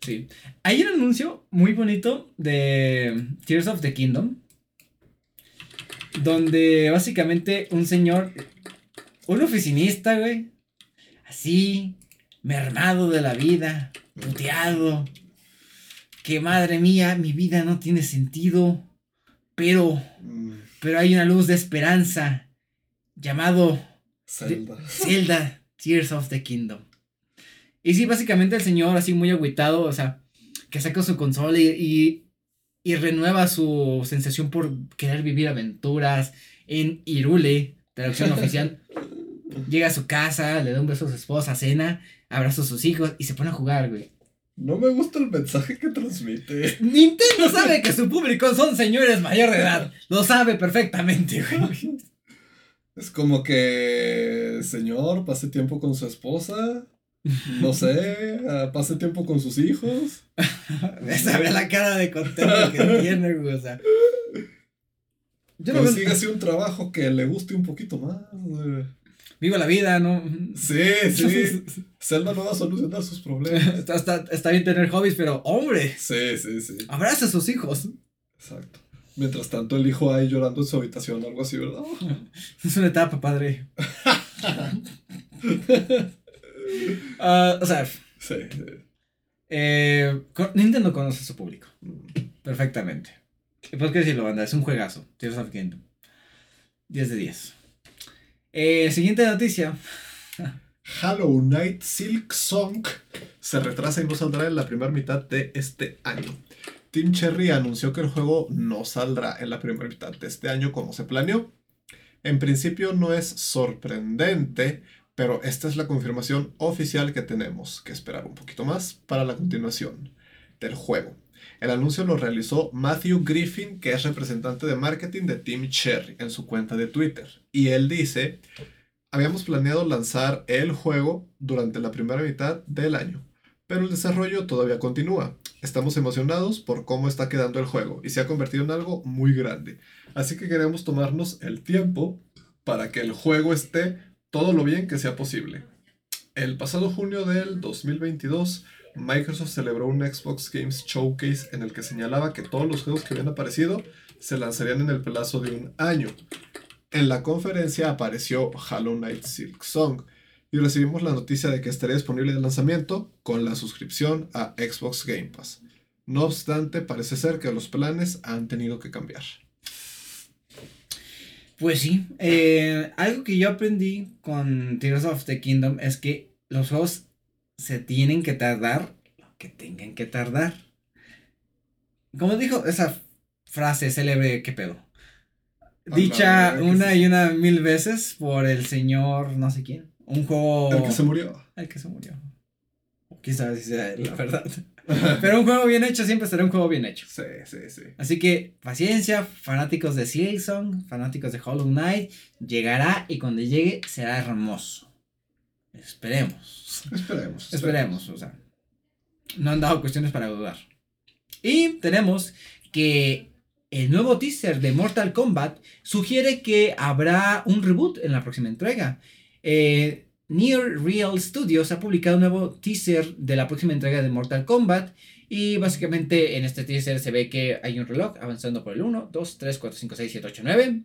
Sí. Hay un anuncio muy bonito de Tears of the Kingdom. Donde básicamente un señor, un oficinista, güey. Así, mermado de la vida, puteado. Que madre mía, mi vida no tiene sentido. Pero, Mm, pero hay una luz de esperanza. Llamado Zelda. Zelda Tears of the Kingdom. Y sí, básicamente el señor así muy agüitado, o sea, que saca su consola y, y, y renueva su sensación por querer vivir aventuras en Irule, traducción oficial. Llega a su casa, le da un beso a su esposa, cena, abraza a sus hijos y se pone a jugar, güey. No me gusta el mensaje que transmite. Nintendo sabe que su público son señores mayor de edad. Lo sabe perfectamente, güey. Es como que, señor, pase tiempo con su esposa. No sé, ah, pase tiempo con sus hijos. Esa ve la cara de contento que tiene, güey. O sea. Yo no Consígase un trabajo que le guste un poquito más. güey. Viva la vida, ¿no? Sí, sí. Zelda no va a solucionar sus problemas. Está, está, está bien tener hobbies, pero hombre. Sí, sí, sí. Abraza a sus hijos. Exacto. Mientras tanto, el hijo ahí llorando en su habitación, algo así, ¿verdad? Es una etapa, padre. Ah, o sea, Sí, sí. eh, Nintendo conoce a su público. Perfectamente. Y pues qué decirlo, banda, es un juegazo. Tears of Kingdom. 10 de 10. Eh, siguiente noticia. Hollow Knight Silk Song se retrasa y no saldrá en la primera mitad de este año. Team Cherry anunció que el juego no saldrá en la primera mitad de este año como se planeó. En principio no es sorprendente, pero esta es la confirmación oficial que tenemos que esperar un poquito más para la continuación del juego. El anuncio lo realizó Matthew Griffin, que es representante de marketing de Team Cherry, en su cuenta de Twitter. Y él dice, habíamos planeado lanzar el juego durante la primera mitad del año, pero el desarrollo todavía continúa. Estamos emocionados por cómo está quedando el juego y se ha convertido en algo muy grande. Así que queremos tomarnos el tiempo para que el juego esté todo lo bien que sea posible. El pasado junio del 2022, Microsoft celebró un Xbox Games Showcase en el que señalaba que todos los juegos que habían aparecido se lanzarían en el plazo de un año. En la conferencia apareció Hollow Knight Silk Song y recibimos la noticia de que estaría disponible de lanzamiento con la suscripción a Xbox Game Pass. No obstante, parece ser que los planes han tenido que cambiar. Pues sí, eh, algo que yo aprendí con Tears of the Kingdom es que los juegos se tienen que tardar lo que tengan que tardar. Como dijo esa frase célebre, ¿qué pedo? Dicha una y una mil veces por el señor no sé quién. Un juego... El que se murió. El que se murió. Si sea la verdad. Pero un juego bien hecho siempre será un juego bien hecho. Sí, sí, sí. Así que paciencia, fanáticos de Silksong, fanáticos de Hollow Knight, llegará y cuando llegue será hermoso. Esperemos. Esperemos. Esperemos, o sea. No han dado cuestiones para dudar. Y tenemos que el nuevo teaser de Mortal Kombat sugiere que habrá un reboot en la próxima entrega. Eh, Near Real Studios ha publicado un nuevo teaser de la próxima entrega de Mortal Kombat. Y básicamente en este teaser se ve que hay un reloj avanzando por el 1, 2, 3, 4, 5, 6, 7, 8, 9,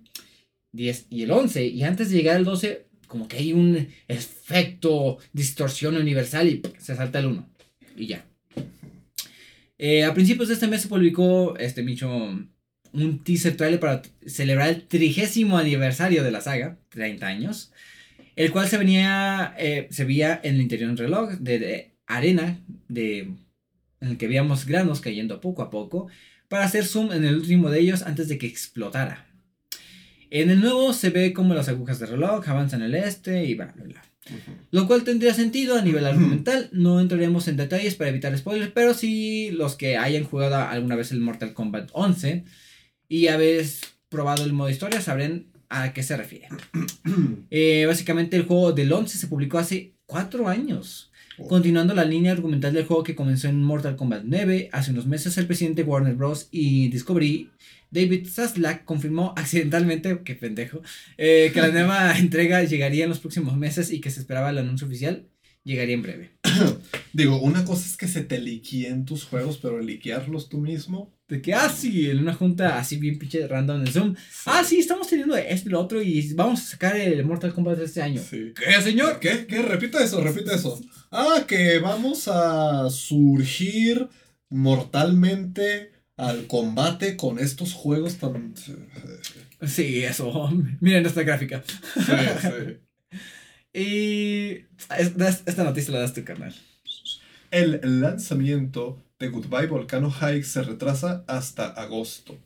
10 y el 11. Y antes de llegar al 12, como que hay un efecto distorsión universal y se salta el 1. Y ya. Eh, a principios de este mes se publicó este Micho un teaser trailer para celebrar el trigésimo aniversario de la saga, 30 años, el cual se venía, eh, se veía en el interior de un reloj de, de arena, de, en el que veíamos granos cayendo poco a poco, para hacer zoom en el último de ellos antes de que explotara. En el nuevo se ve como las agujas del reloj avanzan al este y bla, bla, bla. Lo cual tendría sentido a nivel argumental. No entraremos en detalles para evitar spoilers, pero sí los que hayan jugado alguna vez el Mortal Kombat 11 y habéis probado el modo historia sabrán a qué se refiere. Eh, básicamente el juego del 11 se publicó hace 4 años. Continuando la línea argumental del juego que comenzó en Mortal Kombat 9, hace unos meses el presidente de Warner Bros. y Discovery, David Zaslack, confirmó accidentalmente, qué pendejo, eh, que la nueva entrega llegaría en los próximos meses y que se esperaba el anuncio oficial llegaría en breve. Digo, una cosa es que se te liqueen tus juegos, pero liquearlos tú mismo. De que, ah, sí, en una junta así bien pinche random en Zoom. Ah, sí, estamos teniendo esto y lo otro y vamos a sacar el Mortal Kombat este año. Sí. ¿Qué, señor? ¿Qué? ¿Qué? Repita eso, repita eso. Ah, que vamos a surgir mortalmente al combate con estos juegos tan... Sí, Sí, eso. Miren esta gráfica. sí. Y esta, noticia la das tu carnal. El lanzamiento de Goodbye Volcano High se retrasa hasta agosto.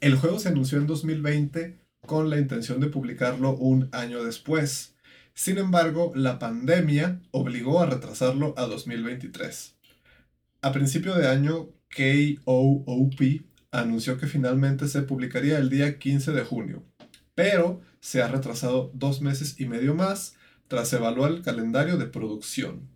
El juego se anunció en 2020 con la intención de publicarlo un año después. Sin embargo, la pandemia obligó a retrasarlo a 2023. A principio de año, KOOP anunció que finalmente se publicaría el día 15 de junio, pero se ha retrasado dos meses y medio más tras evaluar el calendario de producción.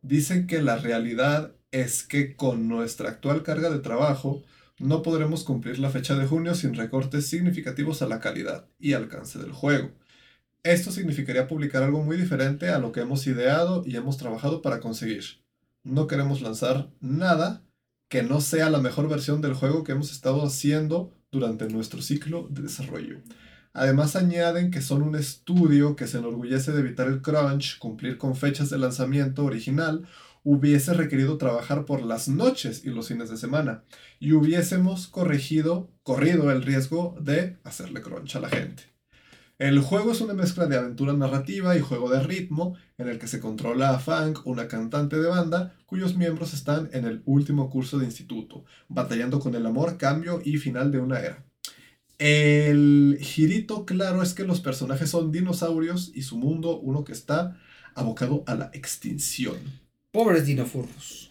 Dicen que la realidad es que con nuestra actual carga de trabajo no podremos cumplir la fecha de junio sin recortes significativos a la calidad y alcance del juego. Esto significaría publicar algo muy diferente a lo que hemos ideado y hemos trabajado para conseguir. No queremos lanzar nada que no sea la mejor versión del juego que hemos estado haciendo durante nuestro ciclo de desarrollo. Además añaden que son un estudio que se enorgullece de evitar el crunch, cumplir con fechas de lanzamiento original, hubiese requerido trabajar por las noches y los fines de semana y hubiésemos corregido, corrido el riesgo de hacerle crunch a la gente. El juego es una mezcla de aventura narrativa y juego de ritmo en el que se controla a Fang, una cantante de banda cuyos miembros están en el último curso de instituto, batallando con el amor, cambio y final de una era. El girito claro es que los personajes son dinosaurios y su mundo uno que está abocado a la extinción. Pobres dinofurros.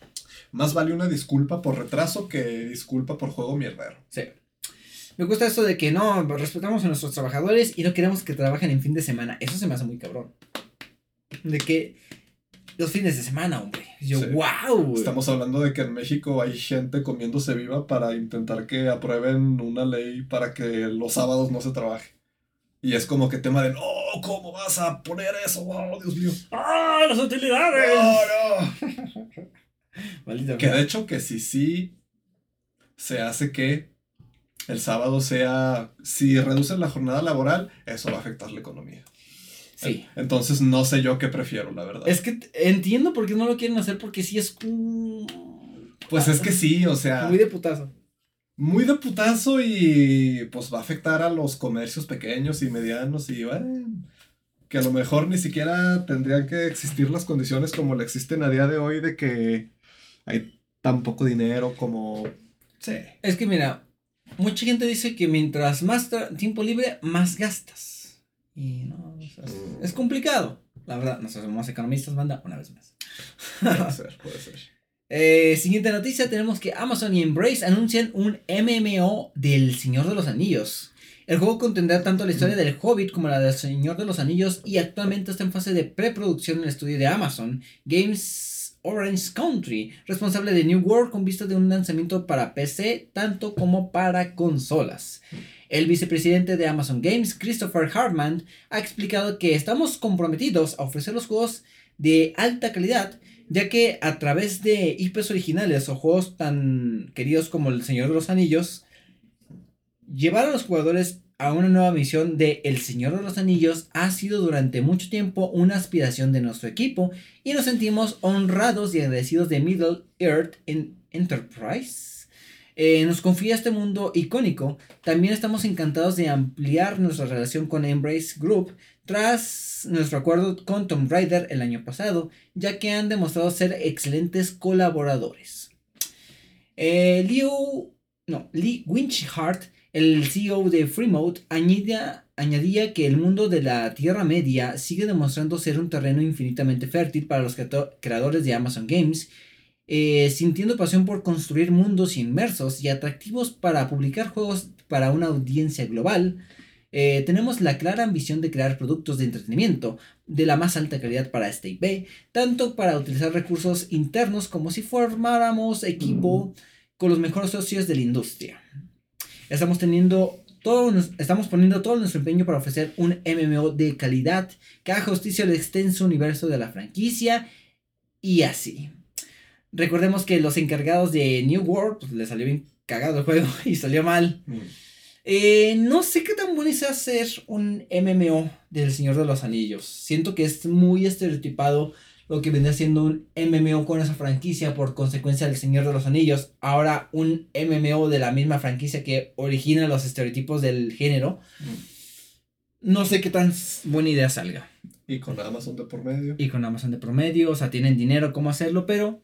Más vale una disculpa por retraso que disculpa por juego mierdero. Sí. Me gusta esto de que no, respetamos a nuestros trabajadores y no queremos que trabajen en fin de semana. Eso se me hace muy cabrón. De que los fines de semana, hombre. Yo, wow. Estamos hablando de que en México hay gente comiéndose viva para intentar que aprueben una ley para que los sábados no se trabaje. Y es como que tema de, no, ¿cómo vas a poner eso? Oh, Dios mío. ¡Ah, las utilidades! No, no. que de hecho que si sí se hace que el sábado sea, si reducen la jornada laboral, eso va a afectar la economía. Sí. Entonces no sé yo qué prefiero, la verdad. Es que entiendo por qué no lo quieren hacer, porque sí es... Pues es que sí, o sea... Muy de putazo muy de putazo y pues va a afectar a los comercios pequeños y medianos y bueno, que a lo mejor ni siquiera tendrían que existir las condiciones como le existen a día de hoy de que hay tan poco dinero como... Sí. Es que mira, mucha gente dice que mientras más tiempo libre, más gastas. Y no, mm. es complicado. La verdad, nosotros somos economistas, banda, una vez más. Puede ser, puede ser. Eh, siguiente noticia, tenemos que Amazon y Embrace anuncian un MMO del Señor de los Anillos. El juego contendrá tanto la historia del Hobbit como la del Señor de los Anillos y actualmente está en fase de preproducción en el estudio de Amazon Games Orange Country, responsable de New World con vista de un lanzamiento para PC tanto como para consolas. El vicepresidente de Amazon Games, Christopher Hartman, ha explicado que estamos comprometidos a ofrecer los juegos de alta calidad ya que a través de IPs originales o juegos tan queridos como El Señor de los Anillos, llevar a los jugadores a una nueva misión de El Señor de los Anillos ha sido durante mucho tiempo una aspiración de nuestro equipo y nos sentimos honrados y agradecidos de Middle Earth Enterprise. Eh, nos confía este mundo icónico. También estamos encantados de ampliar nuestra relación con Embrace Group tras nuestro acuerdo con Tomb Raider el año pasado, ya que han demostrado ser excelentes colaboradores. Eh, Liu, no, Lee Winchhart, el CEO de Freemode, añadía, añadía que el mundo de la Tierra Media sigue demostrando ser un terreno infinitamente fértil para los creadores de Amazon Games, eh, sintiendo pasión por construir mundos inmersos y atractivos para publicar juegos para una audiencia global. Eh, tenemos la clara ambición de crear productos de entretenimiento de la más alta calidad para este IP, tanto para utilizar recursos internos como si formáramos equipo con los mejores socios de la industria. Estamos teniendo todo, estamos poniendo todo nuestro empeño para ofrecer un MMO de calidad que haga justicia al extenso universo de la franquicia y así. Recordemos que los encargados de New World pues, les salió bien cagado el juego y salió mal. Mm. Eh, no sé qué tan bueno es hacer un MMO del Señor de los Anillos. Siento que es muy estereotipado lo que vendría siendo un MMO con esa franquicia por consecuencia del Señor de los Anillos. Ahora un MMO de la misma franquicia que origina los estereotipos del género. Mm. No sé qué tan buena idea salga. Y con Amazon de por medio. Y con Amazon de promedio, o sea, tienen dinero cómo hacerlo, pero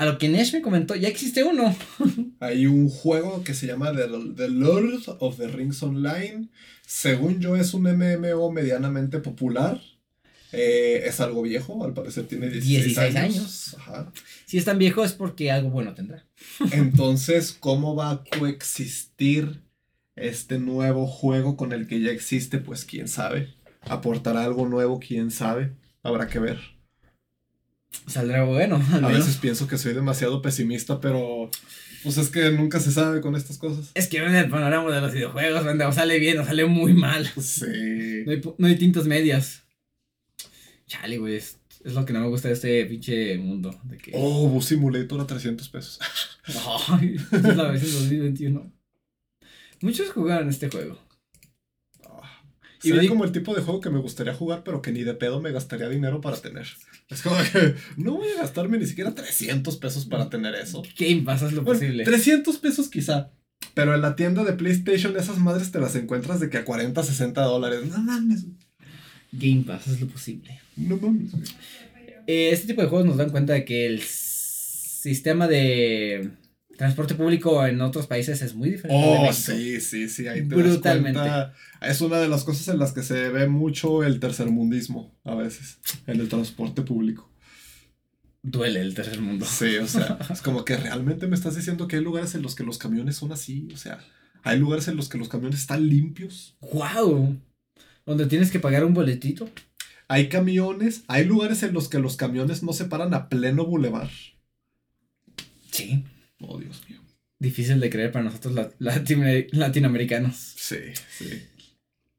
a lo que Nesh me comentó, ya existe uno. Hay un juego que se llama The, Lord of the Rings Online. Según yo, es un MMO medianamente popular. Eh, es algo viejo, al parecer tiene 16, 16 años. años. Ajá. Si es tan viejo es porque algo bueno tendrá. Entonces, ¿cómo va a coexistir este nuevo juego con el que ya existe? Pues quién sabe. ¿Aportará algo nuevo? ¿Quién sabe? Habrá que ver. Saldrá bueno, A veces pienso que soy demasiado pesimista, pero pues es que nunca se sabe con estas cosas. Es que en el panorama de los videojuegos, banda, o sale bien o sale muy mal. Sí. No hay, no hay tintas medias. Chale, güey. Es, es lo que no me gusta de este pinche mundo. De que. Oh, Bus Simulator a 300 pesos. Esa es la versión 2021. Muchos jugaron este juego. Y Se me ve di- como el tipo de juego que me gustaría jugar, pero que ni de pedo me gastaría dinero para tener. Es como que no voy a gastarme ni siquiera 300 pesos para tener eso. Game Pass es lo Bueno, posible. 300 pesos quizá. Pero en la tienda de PlayStation esas madres te las encuentras de que a 40, 60 dólares. No mames. Game Pass es lo posible. No mames. güey. Eh, este tipo de juegos nos dan cuenta de que el sistema de transporte público en otros países es muy diferente. de Oh, sí, sí, sí. Ahí te Brutalmente. Das. Es una de las cosas en las que se ve mucho el tercermundismo a veces. En el transporte público. Duele el tercer mundo. Sí, o sea, es como que realmente me estás diciendo que hay lugares en los que los camiones son así. O sea, hay lugares en los que los camiones están limpios. ¡Wow! Donde tienes que pagar un boletito. Hay camiones, hay lugares en los que los camiones no se paran a pleno bulevar. Sí. Oh, Dios mío. Difícil de creer para nosotros la- latino- latinoamericanos. Sí, sí.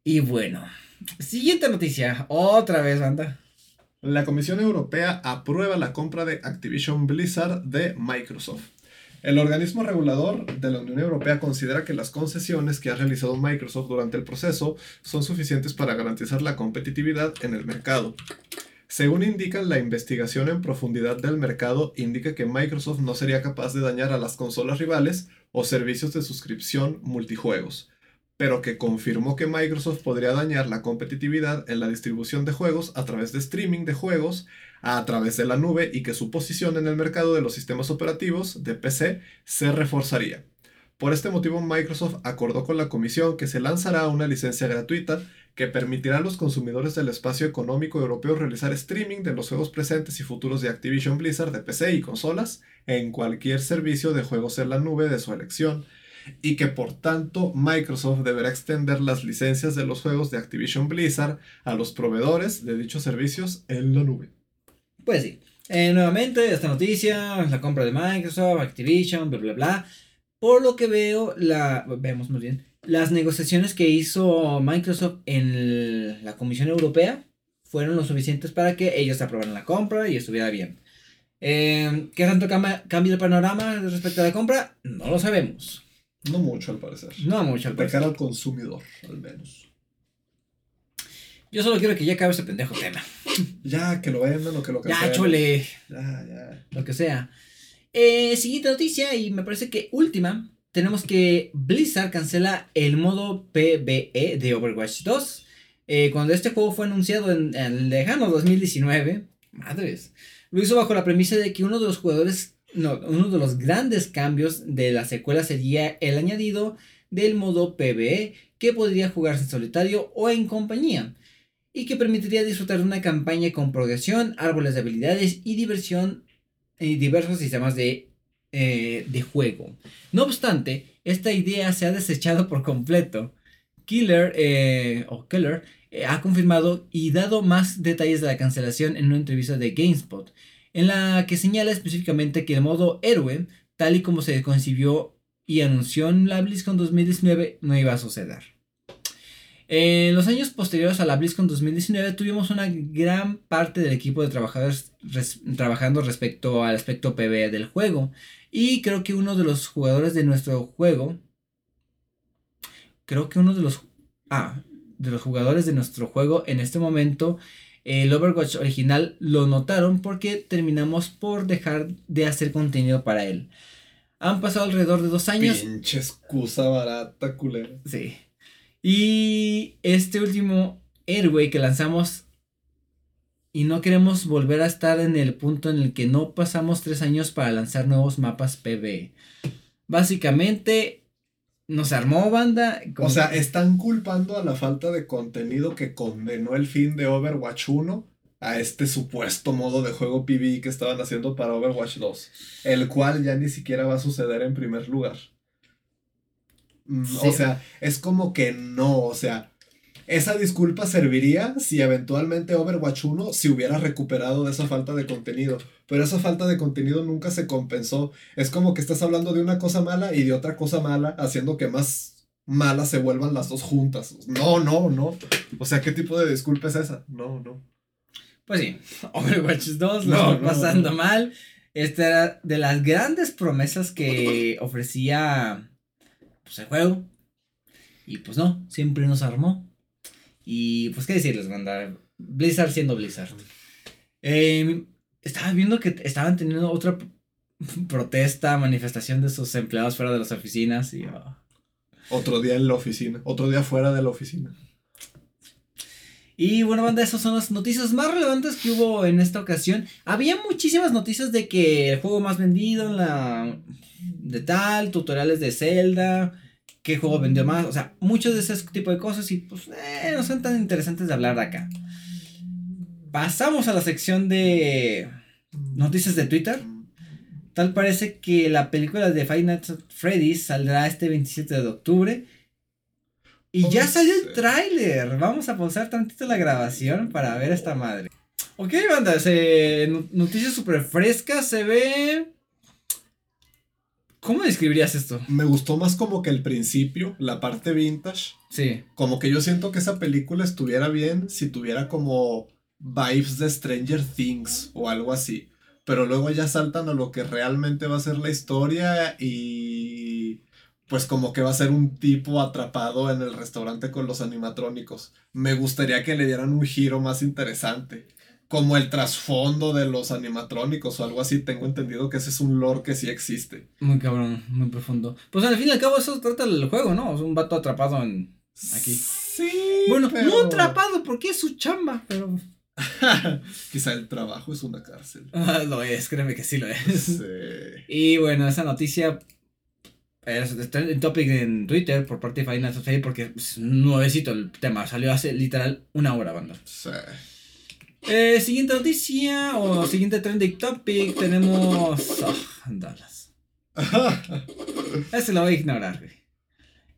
Y bueno, siguiente noticia. Otra vez, banda. La Comisión Europea aprueba la compra de Activision Blizzard de Microsoft. El organismo regulador de la Unión Europea considera que las concesiones que ha realizado Microsoft durante el proceso son suficientes para garantizar la competitividad en el mercado. Según indica la investigación en profundidad del mercado, indica que Microsoft no sería capaz de dañar a las consolas rivales o servicios de suscripción multijuegos, pero que confirmó que Microsoft podría dañar la competitividad en la distribución de juegos a través de streaming de juegos a través de la nube y que su posición en el mercado de los sistemas operativos de PC se reforzaría. Por este motivo, Microsoft acordó con la comisión que se lanzará una licencia gratuita que permitirá a los consumidores del espacio económico europeo realizar streaming de los juegos presentes y futuros de Activision Blizzard de PC y consolas en cualquier servicio de juegos en la nube de su elección, y que por tanto Microsoft deberá extender las licencias de los juegos de Activision Blizzard a los proveedores de dichos servicios en la nube. Pues sí. Eh, nuevamente, esta noticia, la compra de Microsoft, Activision, bla, bla, bla. Por lo que veo, la, vemos muy bien, las negociaciones que hizo Microsoft en el- la Comisión Europea fueron lo suficientes para que ellos aprobaran la compra y estuviera bien. Eh, ¿Qué tanto cambia el panorama respecto a la compra? No lo sabemos. No mucho al parecer. No mucho al De parecer. cara al consumidor, al menos. Yo solo quiero que ya acabe ese pendejo tema. Ya, que lo vendan o que lo Ya, cancelen. chole. Ya, ya. lo que sea. Eh, siguiente noticia, y me parece que última. Tenemos que Blizzard cancela el modo PvE de Overwatch 2. Eh, cuando este juego fue anunciado en, el lejano 2019, madres, lo hizo bajo la premisa de que uno de los jugadores, no, uno de los grandes cambios de la secuela sería el añadido del modo PvE que podría jugarse en solitario o en compañía y que permitiría disfrutar de una campaña con progresión, árboles de habilidades y diversión y diversos sistemas de, eh, de juego. No obstante, esta idea se ha desechado por completo. Killer, eh, o Keller, eh, ha confirmado y dado más detalles de la cancelación en una entrevista de GameSpot, en la que señala específicamente que el modo héroe, tal y como se concibió y anunció en la BlizzCon 2019, no iba a suceder. En los años posteriores a la BlizzCon 2019 tuvimos una gran parte del equipo de trabajadores res- trabajando respecto al aspecto PvE del juego. Y creo que uno de los jugadores de nuestro juego... Creo que uno de los... Ah, de los jugadores de nuestro juego en este momento, el Overwatch original lo notaron porque terminamos por dejar de hacer contenido para él. Han pasado alrededor de dos años. Pinche excusa barata, culera. Sí. Y este último héroe que lanzamos y no queremos volver a estar en el punto en el que no pasamos tres años para lanzar nuevos mapas PvE. Básicamente nos armó banda. O sea, están culpando a la falta de contenido que condenó el fin de Overwatch 1 a este supuesto modo de juego PvE que estaban haciendo para Overwatch 2, el cual ya ni siquiera va a suceder en primer lugar. Mm, O sea, es como que no, o sea, esa disculpa serviría si eventualmente Overwatch 1 se hubiera recuperado de esa falta de contenido, pero esa falta de contenido nunca se compensó. Es como que estás hablando de una cosa mala y de otra cosa mala, haciendo que más malas se vuelvan las dos juntas. No, no, no. O sea, ¿qué tipo de disculpa es esa? No, no. Pues sí, Overwatch 2 lo No, está no, pasando no. mal. Esta era de las grandes promesas que ofrecía pues, el juego. Y pues no, siempre nos armó. Y pues qué decirles, banda. Blizzard siendo Blizzard. Eh, estaba viendo que estaban teniendo otra protesta, manifestación de sus empleados fuera de las oficinas. Y, oh. Otro día en la oficina, otro día fuera de la oficina. Y bueno, banda, esas son las noticias más relevantes que hubo en esta ocasión. Había muchísimas noticias de que el juego más vendido en la. de tal, tutoriales de Zelda, qué juego vendió más, o sea, muchos de ese tipo de cosas y pues eh, no son tan interesantes de hablar de acá. Pasamos a la sección de noticias de Twitter. Tal parece que la película de Five Nights at Freddy's saldrá este 27 de octubre. Y ya salió el tráiler. Vamos a pausar tantito la grabación para ver esta madre. Ok, banda, noticias súper frescas, se ve... ¿Cómo describirías esto? Me gustó más como que el principio, la parte vintage. Sí, Como que yo siento que esa película estuviera bien si tuviera como vibes de Stranger Things o algo así. Pero luego ya saltan a lo que realmente va a ser la historia y pues como que va a ser un tipo atrapado en el restaurante con los animatrónicos. Me gustaría que le dieran un giro más interesante. Como el trasfondo de los animatrónicos o algo así. Tengo entendido que ese es un lore que sí existe. muy cabrón, muy profundo. Pues al fin y al cabo eso trata el juego, ¿no? Es un vato atrapado en... Aquí. Sí. Bueno, pero- no atrapado porque es su chamba, pero... Quizá el trabajo es una cárcel. Ah, lo es, créeme que sí lo es. Sí. Y bueno, esa noticia es está en topic en Twitter por parte de Final Fantasy porque es nuevecito el tema, salió hace literal una hora, banda. Sí. Eh, siguiente noticia o siguiente trending topic tenemos... ah, Dallas. Ese lo voy a ignorar, güey.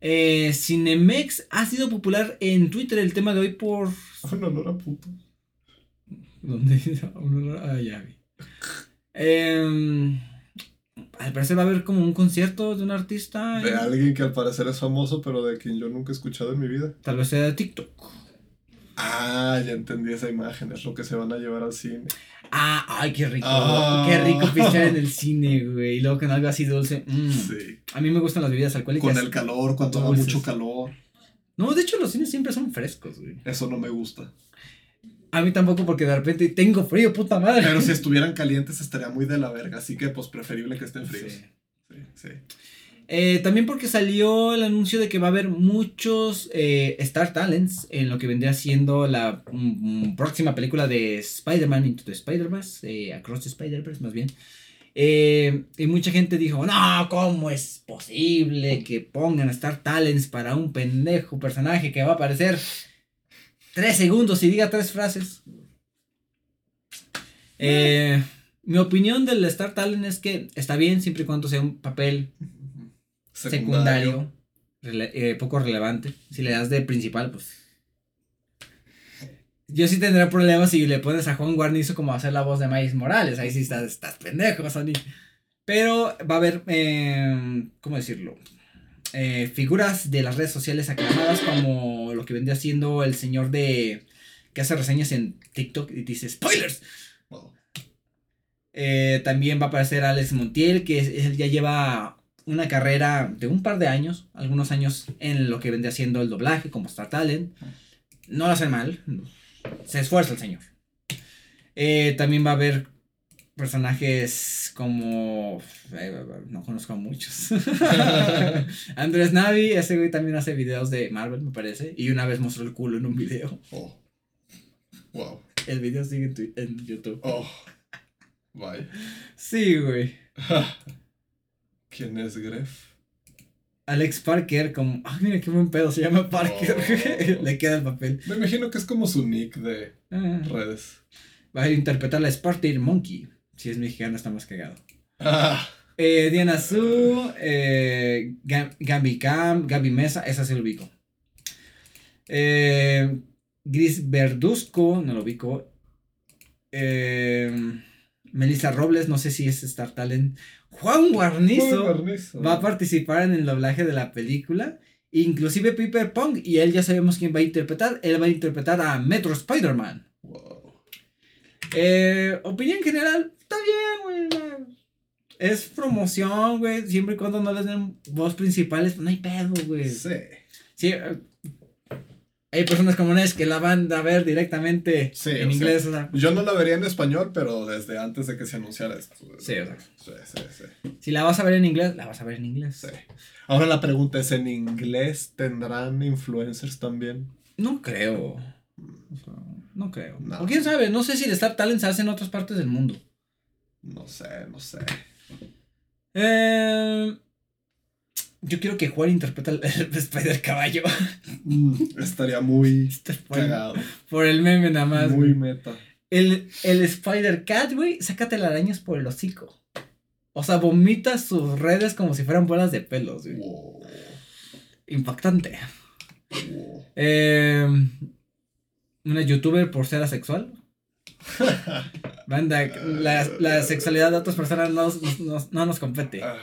Eh, Cinemex ha sido popular en Twitter el tema de hoy por... Un olor a puto. ¿Dónde? Un- ah, ya. Em, al parecer va a haber como un concierto de un artista. De en- alguien que al parecer es famoso, pero de quien yo nunca he escuchado en mi vida. Tal vez sea de TikTok. Ah, ya entendí esa imagen. Es lo que se van a llevar al cine. Ah, ay, qué rico. Ah. Qué rico pistear en el cine, güey. Y luego con algo así dulce. mm. Sí. A mí me gustan las bebidas alcohólicas. Con el calor, cuando haga mucho calor. No, de hecho los cines siempre son frescos, güey. Eso no me gusta. A mí tampoco porque de repente tengo frío, puta madre. Pero si estuvieran calientes estaría muy de la verga. Así que pues preferible que estén fríos. Sí. Sí, sí. Eh, también porque salió el anuncio de que va a haber muchos eh, Star Talents en lo que vendría siendo la mm, próxima película de Spider-Man Into the Spider-Verse, eh, Across the Spider-Verse más bien. Eh, y mucha gente dijo, no, ¿cómo es posible que pongan Star Talents para un pendejo personaje que va a aparecer tres segundos y diga tres frases? Mi opinión del Star Talent es que está bien siempre y cuando sea un papel secundario, eh, poco relevante. Si le das de principal, pues. Yo sí tendré problemas si le pones a Juan Guarnizo como hacer la voz de Miles Morales. Ahí sí estás, estás pendejo, Sony. Pero va a haber, eh, ¿cómo decirlo? Eh, figuras de las redes sociales aclamadas como lo que vendría siendo el señor de... que hace reseñas en TikTok y dice spoilers. Eh, también va a aparecer Alex Montiel, que es- él ya lleva una carrera de un par de años, algunos años en lo que vendría siendo el doblaje como Star Talent. No lo hace mal, se esfuerza el señor. Eh, también va a haber personajes como... eh, no conozco a muchos. Andrés Navi, ese güey también hace videos de Marvel, me parece. Y una vez mostró el culo en un video. Oh. Wow. El video sigue en, en YouTube. Oh. Bye. Sí, güey. ¿Quién es Gref? Alex Parker, como. Ay, mira qué buen pedo, se llama Parker. Oh. Le queda el papel. Me imagino que es como su nick de Ah. redes. va a interpretar la Spartan Monkey. Si es mexicana está más cagado. Ah, Eh, Diana Su, eh, Ga- Gaby Cam, Gaby Mesa, esa sí lo ubico. Eh, Gris Verduzco, no lo ubico. Eh, Melissa Robles, no sé si es Star Talent. Juan Guarnizo Guarnizo. va a participar en el doblaje de la película. Inclusive Piper Pong, y él ya sabemos quién va a interpretar. Él va a interpretar a Metro Spider-Man. Wow. Eh, opinión general, está bien, güey. Es promoción, güey. Siempre y cuando no les den voz principales, no hay pedo, güey. Sí. Sí, hay personas comunes que la van a ver directamente Sí, en o inglés. o sea, Yo no la vería en español, pero desde antes de que se anunciara esto. Sí, o sea. Sí, sí, sí. si la vas a ver en inglés, la vas a ver en inglés. Sí. Ahora la pregunta es, ¿en inglés tendrán influencers también? No creo. O sea, no creo. No. O quién sabe, no sé si el Star Talent se hace en otras partes del mundo. No sé, no sé. Eh, yo quiero que Juan interprete el, el Spider Caballo. Mm, estaría muy por, cagado. por el meme nada más. Muy meta. El, el Spider Cat, güey, saca telarañas por el hocico. O sea, vomita sus redes como si fueran bolas de pelos, güey. Wow. Impactante. Wow. Eh, una youtuber por ser asexual. Banda, la, la sexualidad de otras personas no, nos- nos- no nos compete. Ah,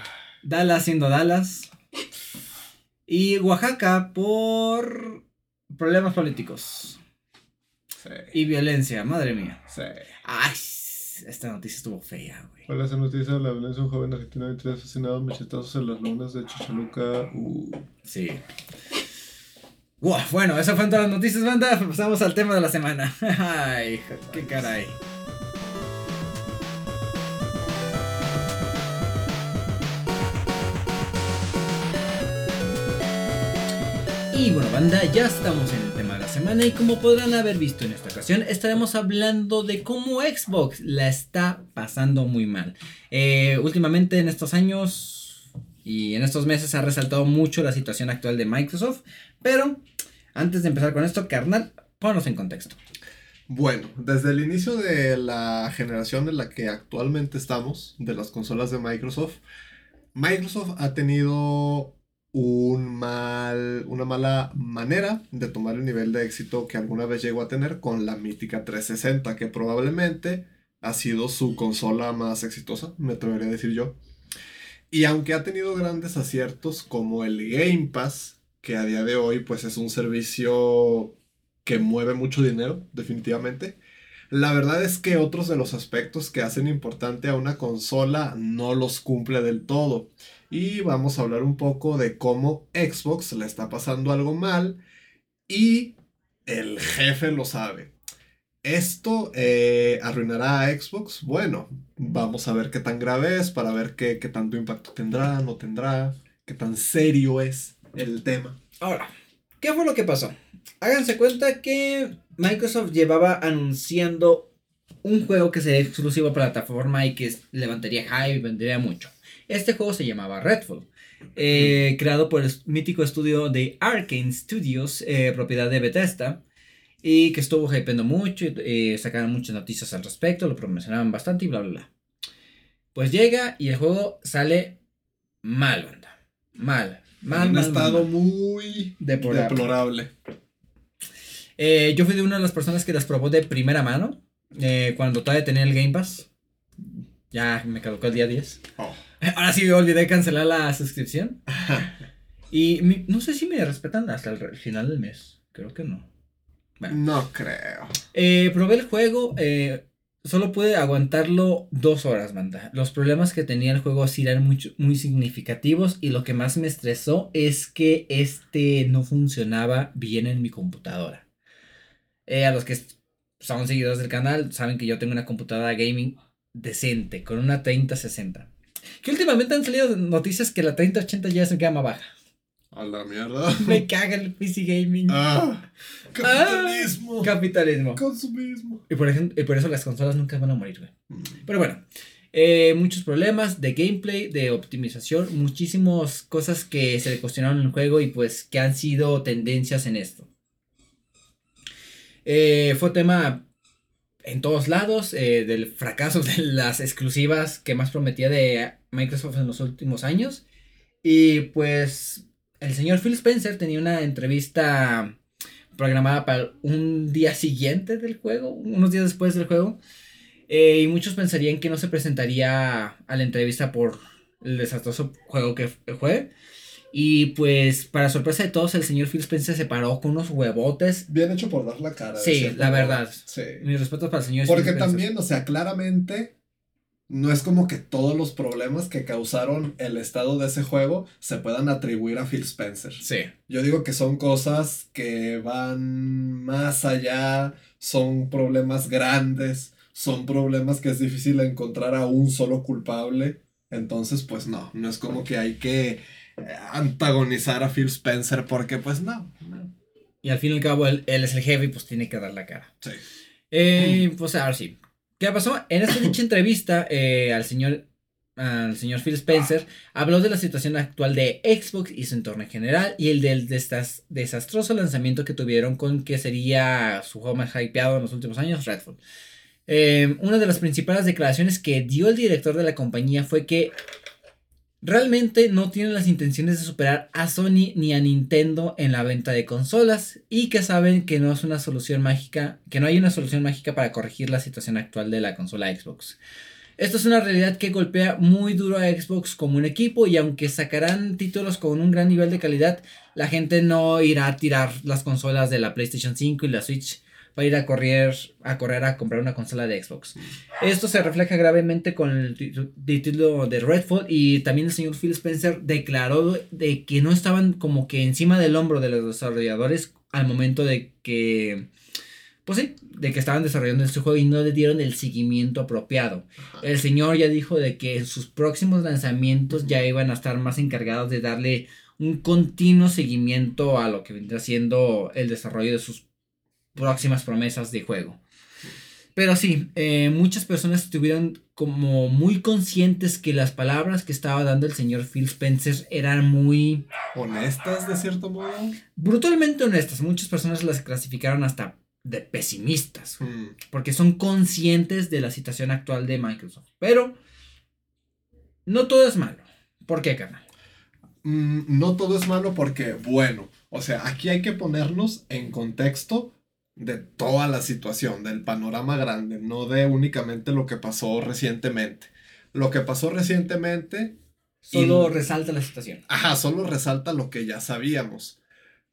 Dallas siendo Dallas. Y Oaxaca por problemas políticos sí, y violencia, madre mía. sí. Ay, esta noticia estuvo fea, güey. ¿Cuál es la noticia de la violencia? Un joven argentino de tres asesinados machetazos en las lunas de Chichaluca. Uh. Sí. Bueno, esas fueron todas las noticias, banda. Pasamos al tema de la semana. Ay, qué caray. Y bueno, banda, ya estamos en el tema de la semana y como podrán haber visto en esta ocasión, estaremos hablando de cómo Xbox la está pasando muy mal. Eh, últimamente en estos años y en estos meses ha resaltado mucho la situación actual de Microsoft, pero antes de empezar con esto, carnal, ponnos en contexto. Bueno, desde el inicio de la generación en la que actualmente estamos, de las consolas de Microsoft, Microsoft ha tenido un mal, una mala manera de tomar el nivel de éxito que alguna vez llegó a tener con la mítica 360, que probablemente ha sido su consola más exitosa, me atrevería a decir yo. Y aunque ha tenido grandes aciertos como el Game Pass, que a día de hoy pues es un servicio que mueve mucho dinero, definitivamente. La verdad es que otros de los aspectos que hacen importante a una consola no los cumple del todo. Y vamos a hablar un poco de cómo Xbox le está pasando algo mal y el jefe lo sabe. ¿Esto eh, arruinará a Xbox? Bueno, vamos a ver qué tan grave es para ver qué, qué tanto impacto tendrá, no tendrá, qué tan serio es el tema. Ahora, ¿qué fue lo que pasó? Háganse cuenta que Microsoft llevaba anunciando un juego que sería exclusivo la plataforma y que levantaría hype y vendería mucho. Este juego se llamaba Redfall, eh, creado por el mítico estudio de Arkane Studios, eh, propiedad de Bethesda, y que estuvo hypeando mucho, eh, sacaron muchas noticias al respecto, lo promocionaban bastante y bla, bla, bla. Pues llega y el juego sale mal, banda. Mal. Mal, en un mal, estado mal. muy Deplorable. deplorable. Eh, yo fui de una de las personas que las probó de primera mano. eh, cuando todavía tenía el Game Pass. Ya me caducó el día 10. Oh. Ahora sí olvidé cancelar la suscripción. Y mi- no sé si me respetan hasta el final del mes. Creo que no. Bueno. No creo. Eh, probé el juego. eh, solo pude aguantarlo dos horas, banda. Los problemas que tenía el juego sí eran mucho- muy significativos. Y lo que más me estresó es que este no funcionaba bien en mi computadora. Eh, a los que son seguidores del canal saben que yo tengo una computadora gaming decente, con una 3060. Que últimamente han salido noticias que la 3080 ya es gama baja. A la mierda. Me caga el PC gaming. Ah, capitalismo. Capitalismo. Consumismo. Y por, ejemplo, y por eso las consolas nunca van a morir, güey. Mm. Pero bueno, eh, muchos problemas de gameplay, de optimización, muchísimas cosas que se le cuestionaron en el juego y pues que han sido tendencias en esto. Eh, fue tema en todos lados, eh, del fracaso de las exclusivas que más prometía de Microsoft en los últimos años. Y pues el señor Phil Spencer tenía una entrevista programada para un día siguiente del juego, unos días después del juego. Eh, y muchos pensarían que no se presentaría a la entrevista por el desastroso juego que fue. Y pues, para sorpresa de todos, el señor Phil Spencer se paró con unos huevotes. Bien hecho por dar la cara. Sí, la verdad. Sí. Mis respetos para el señor Porque también, o sea, claramente no es como que todos los problemas que causaron el estado de ese juego se puedan atribuir a Phil Spencer. Sí. Yo digo que son cosas que van más allá, son problemas grandes, son problemas que es difícil encontrar a un solo culpable. Entonces, pues no, no es como que hay que antagonizar a Phil Spencer porque pues no. Y al fin y al cabo él, es el jefe y pues tiene que dar la cara. Sí. Eh, pues ahora sí. ¿Qué pasó? En esta dicha entrevista eh, al señor al señor Phil Spencer habló de la situación actual de Xbox y su entorno en general y el del desastroso lanzamiento que tuvieron con que sería su juego más hypeado en los últimos años, Redfall. Eh, una de las principales declaraciones que dio el director de la compañía fue que realmente no tienen las intenciones de superar a Sony ni a Nintendo en la venta de consolas y que saben que no es una solución mágica, que no hay una solución mágica para corregir la situación actual de la consola Xbox. Esto es una realidad que golpea muy duro a Xbox como un equipo y aunque sacarán títulos con un gran nivel de calidad, la gente no irá a tirar las consolas de la PlayStation 5 y la Switch va a ir a correr, a correr a comprar una consola de Xbox. Esto se refleja gravemente con el título de Redfall y también el señor Phil Spencer declaró de que no estaban como que encima del hombro de los desarrolladores al momento de que pues sí, de que estaban desarrollando este juego y no le dieron el seguimiento apropiado. El señor ya dijo de que en sus próximos lanzamientos ya iban a estar más encargados de darle un continuo seguimiento a lo que vendrá siendo el desarrollo de sus próximas promesas de juego. Pero sí, eh, muchas personas estuvieron como muy conscientes que las palabras que estaba dando el señor Phil Spencer eran muy... Honestas, de cierto modo. Brutalmente honestas. Muchas personas las clasificaron hasta de pesimistas. Hmm. Porque son conscientes de la situación actual de Microsoft. Pero no todo es malo. ¿Por qué, carnal? Mm, no todo es malo porque, bueno, o sea, aquí hay que ponernos en contexto de toda la situación, del panorama grande, no de únicamente lo que pasó recientemente. Lo que pasó recientemente... Solo resalta la situación. Ajá, solo resalta lo que ya sabíamos.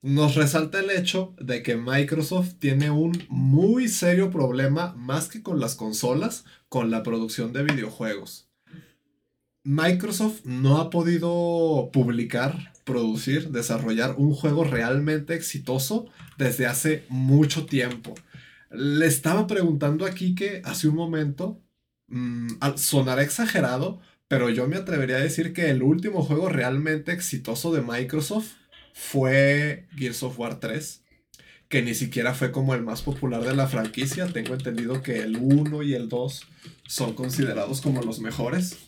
Nos resalta el hecho de que Microsoft tiene un muy serio problema, más que con las consolas, con la producción de videojuegos. Microsoft no ha podido publicar, producir, desarrollar un juego realmente exitoso desde hace mucho tiempo. Le estaba preguntando aquí que hace un momento, mm, sonará exagerado, pero yo me atrevería a decir que el último juego realmente exitoso de Microsoft fue Gears of War 3, que ni siquiera fue como el más popular de la franquicia. Tengo entendido que el 1 y el 2 son considerados como los mejores.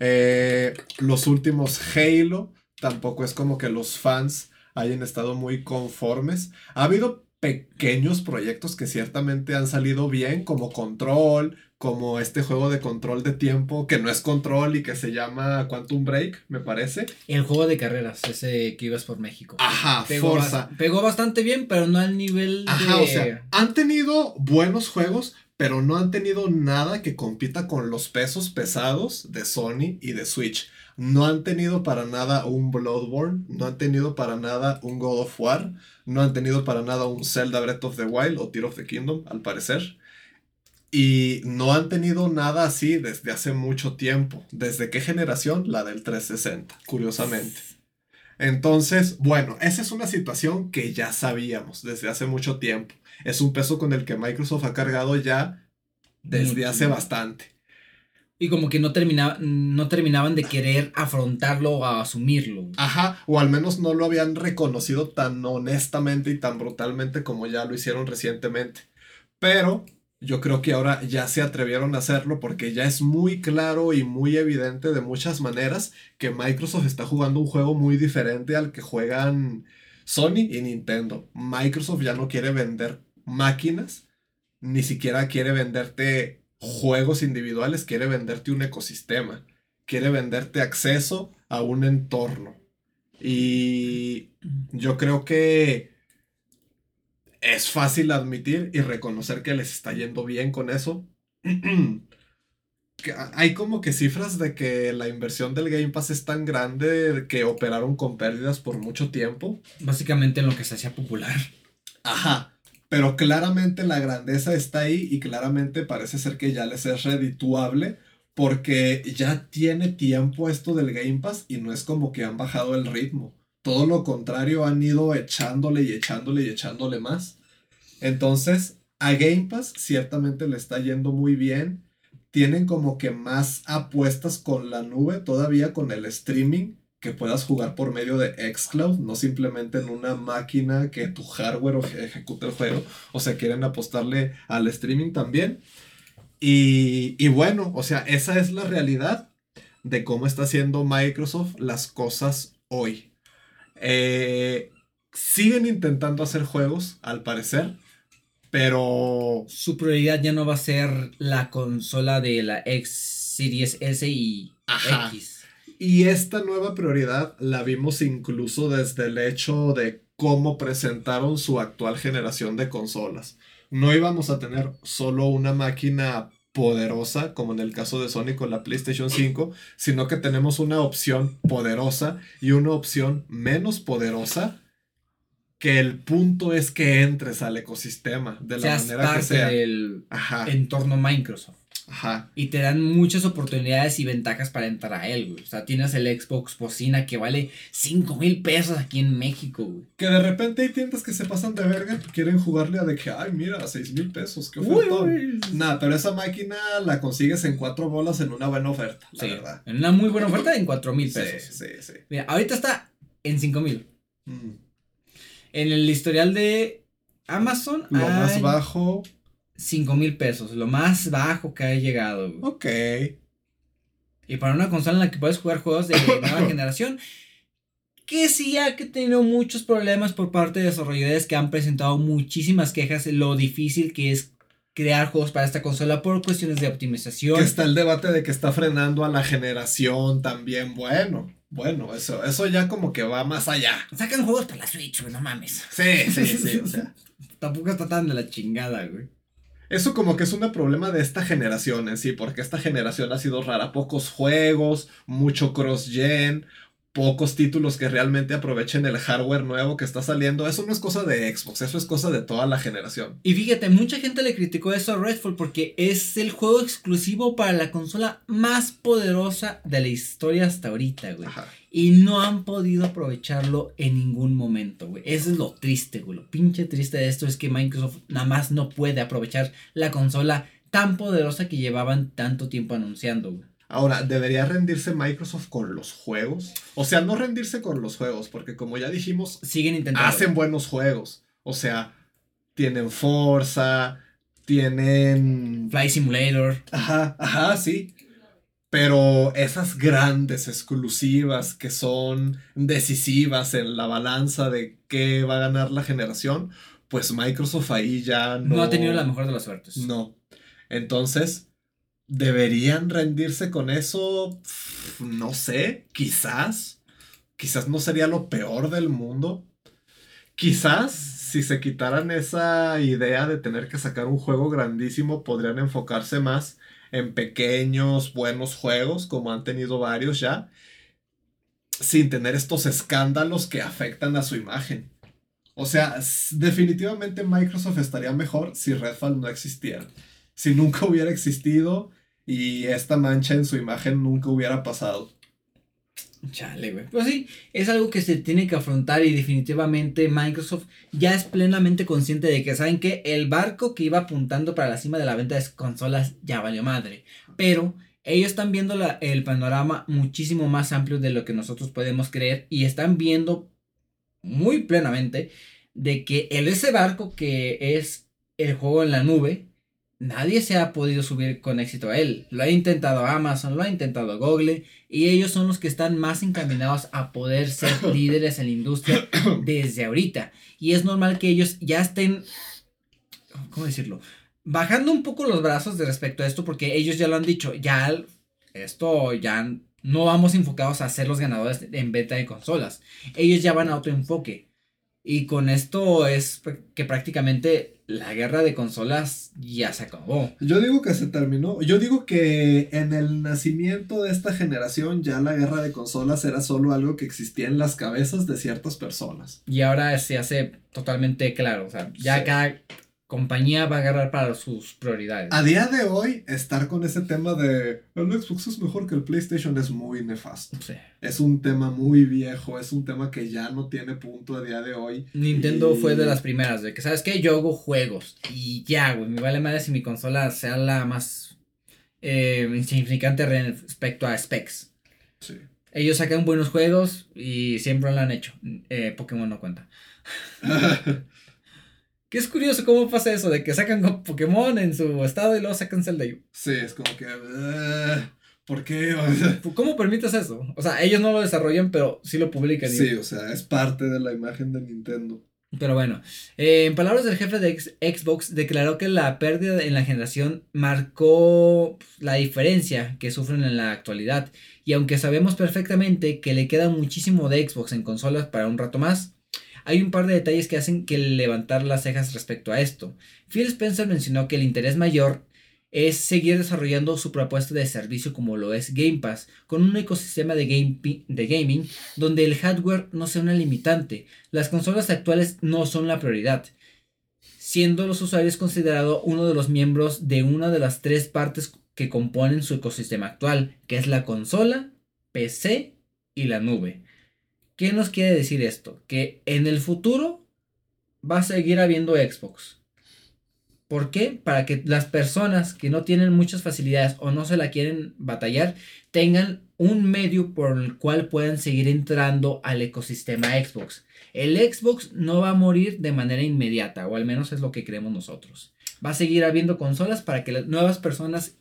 Eh, los últimos Halo tampoco es como que los fans hayan estado muy conformes. Ha habido pequeños proyectos que ciertamente han salido bien, como Control, como este juego de control de tiempo, que no es control y que se llama Quantum Break, me parece. El juego de carreras, ese que ibas por México. Ajá, pegó Forza. pegó bastante bien, pero no al nivel Ajá, o sea, han tenido buenos juegos, pero no han tenido nada que compita con los pesos pesados de Sony y de Switch. No han tenido para nada un Bloodborne, no han tenido para nada un God of War, no han tenido para nada un Zelda Breath of the Wild o Tear of the Kingdom, al parecer. Y no han tenido nada así desde hace mucho tiempo. ¿Desde qué generación? La del 360, curiosamente. Entonces, bueno, esa es una situación que ya sabíamos desde hace mucho tiempo. Es un peso con el que Microsoft ha cargado ya desde hace bastante. Y como que no, terminaba, no terminaban de querer afrontarlo o asumirlo. Ajá, o al menos no lo habían reconocido tan honestamente y tan brutalmente como ya lo hicieron recientemente. Pero yo creo que ahora ya se atrevieron a hacerlo porque ya es muy claro y muy evidente de muchas maneras que Microsoft está jugando un juego muy diferente al que juegan Sony y Nintendo. Microsoft ya no quiere vender máquinas ni siquiera quiere venderte juegos individuales, quiere venderte un ecosistema, quiere venderte acceso a un entorno. Y yo creo que es fácil admitir y reconocer que les está yendo bien con eso. hay como que cifras de que la inversión del Game Pass es tan grande que operaron con pérdidas por mucho tiempo. Básicamente en lo que se hacía popular. Ajá. Pero claramente la grandeza está ahí y claramente parece ser que ya les es redituable porque ya tiene tiempo esto del Game Pass y no es como que han bajado el ritmo. Todo lo contrario, han ido echándole y echándole y echándole más. Entonces, a Game Pass ciertamente le está yendo muy bien tienen como que más apuestas con la nube, todavía con el streaming, que puedas jugar por medio de Xcloud, no simplemente en una máquina que tu hardware ejecute el juego. O sea, quieren apostarle al streaming también. Y, bueno, o sea, esa es la realidad de cómo está haciendo Microsoft las cosas hoy. Eh, siguen intentando hacer juegos, al parecer. Pero. Su prioridad ya no va a ser la consola de la X Series S y X. Y esta nueva prioridad la vimos incluso desde el hecho de cómo presentaron su actual generación de consolas. No íbamos a tener solo una máquina poderosa, como en el caso de Sony con la PlayStation 5, sino que tenemos una opción poderosa y una opción menos poderosa que el punto es que entres al ecosistema de la manera que sea. del entorno Microsoft. Ajá. Y te dan muchas oportunidades y ventajas para entrar a él, güey. O sea, tienes el Xbox Bocina que vale 5 mil pesos aquí en México, güey. Que de repente hay tiendas que se pasan de verga y quieren jugarle a de que, ay, mira, 6 mil pesos, qué ofertón. Nada, pero esa máquina la consigues en cuatro bolas en una buena oferta, la verdad. En una muy buena oferta en 4 mil pesos. Sí, sí, sí. Mira, ahorita está en 5 mil. Mm. En el historial de Amazon. Lo más bajo. 5 mil pesos. Lo más bajo que ha llegado. Ok. Y para una consola en la que puedes jugar juegos de nueva generación. Que sí ha tenido muchos problemas por parte de desarrolladores que han presentado muchísimas quejas de lo difícil que es crear juegos para esta consola por cuestiones de optimización. Que está el debate de que está frenando a la generación también. Bueno. Bueno, eso, eso ya como que va más allá. Sacan juegos para la Switch, güey, no mames. Sí, sí, sí, o sea. Tampoco está tan de la chingada, güey. Eso como que es un problema de esta generación en sí, porque esta generación ha sido rara. Pocos juegos, mucho cross-gen, pocos títulos que realmente aprovechen el hardware nuevo que está saliendo. Eso no es cosa de Xbox, eso es cosa de toda la generación. Y fíjate, mucha gente le criticó eso a Redfall porque es el juego exclusivo para la consola más poderosa de la historia hasta ahorita, güey. Y no han podido aprovecharlo en ningún momento, güey. Eso es lo triste, güey. Lo pinche triste de esto es que Microsoft nada más no puede aprovechar la consola tan poderosa que llevaban tanto tiempo anunciando, güey. Ahora, ¿debería rendirse Microsoft con los juegos? O sea, no rendirse con los juegos, porque como ya dijimos, siguen intentando. Hacen buenos juegos. O sea, tienen Forza, tienen. Fly Simulator. Ajá, ajá, sí. Pero esas grandes exclusivas que son decisivas en la balanza de qué va a ganar la generación, pues Microsoft ahí ya no. No ha tenido la mejor de las suertes. No. Entonces, ¿Deberían rendirse con eso? No sé, quizás. Quizás no sería lo peor del mundo. Quizás si se quitaran esa idea de tener que sacar un juego grandísimo, podrían enfocarse más en pequeños, buenos juegos, como han tenido varios ya, sin tener estos escándalos que afectan a su imagen. O sea, definitivamente Microsoft estaría mejor si Redfall no existiera. Si nunca hubiera existido y esta mancha en su imagen nunca hubiera pasado. Chale, güey. Pues sí, es algo que se tiene que afrontar y definitivamente Microsoft ya es plenamente consciente de que saben que el barco que iba apuntando para la cima de la venta de consolas ya valió madre. Pero ellos están viendo el panorama muchísimo más amplio de lo que nosotros podemos creer y están viendo muy plenamente de que ese barco que es el juego en la nube nadie se ha podido subir con éxito a él. Lo ha intentado Amazon, lo ha intentado Google y ellos son los que están más encaminados a poder ser líderes en la industria desde ahorita. Y es normal que ellos ya estén, ¿cómo decirlo? bajando un poco los brazos de respecto a esto, porque ellos ya lo han dicho, ya esto ya no vamos enfocados a ser los ganadores en beta de consolas. Ellos ya van a otro enfoque. Y con esto es que prácticamente la guerra de consolas ya se acabó. Yo digo que se terminó. Yo digo que en el nacimiento de esta generación ya la guerra de consolas era solo algo que existía en las cabezas de ciertas personas. Y ahora se hace totalmente claro. O sea, ya cada compañía va a agarrar para sus prioridades. A día de hoy, estar con ese tema de el Xbox es mejor que el PlayStation es muy nefasto. Es un tema muy viejo, es un tema que ya no tiene punto a día de hoy. Nintendo fue de las primeras, de que, ¿sabes qué? Yo hago juegos y ya, güey, me vale madre si mi consola sea la más eh, insignificante respecto a specs. Sí. Ellos sacan buenos juegos y siempre lo han hecho. Eh, Pokémon no cuenta. Que es curioso cómo pasa eso, de que sacan Pokémon en su estado y luego sacan Zelda. Sí, es como que... ¿Por qué? ¿Cómo permites eso? O sea, ellos no lo desarrollan, pero sí lo publican. Sí, o sea, es parte de la imagen de Nintendo. Pero bueno, eh, en palabras del jefe de Xbox, declaró que la pérdida en la generación marcó la diferencia que sufren en la actualidad. Y aunque sabemos perfectamente que le queda muchísimo de Xbox en consolas para un rato más, hay un par de detalles que hacen que levantar las cejas respecto a esto. Phil Spencer mencionó que el interés mayor es seguir desarrollando su propuesta de servicio como lo es Game Pass, con un ecosistema de, gaming donde el hardware no sea una limitante. Las consolas actuales no son la prioridad, siendo los usuarios considerados uno de los miembros de una de las tres partes que componen su ecosistema actual, que es la consola, PC y la nube. ¿Qué nos quiere decir esto? Que en el futuro va a seguir habiendo Xbox. ¿Por qué? Para que las personas que no tienen muchas facilidades o no se la quieren batallar tengan un medio por el cual puedan seguir entrando al ecosistema Xbox. El Xbox no va a morir de manera inmediata, o al menos es lo que creemos nosotros. Va a seguir habiendo consolas para que las nuevas personas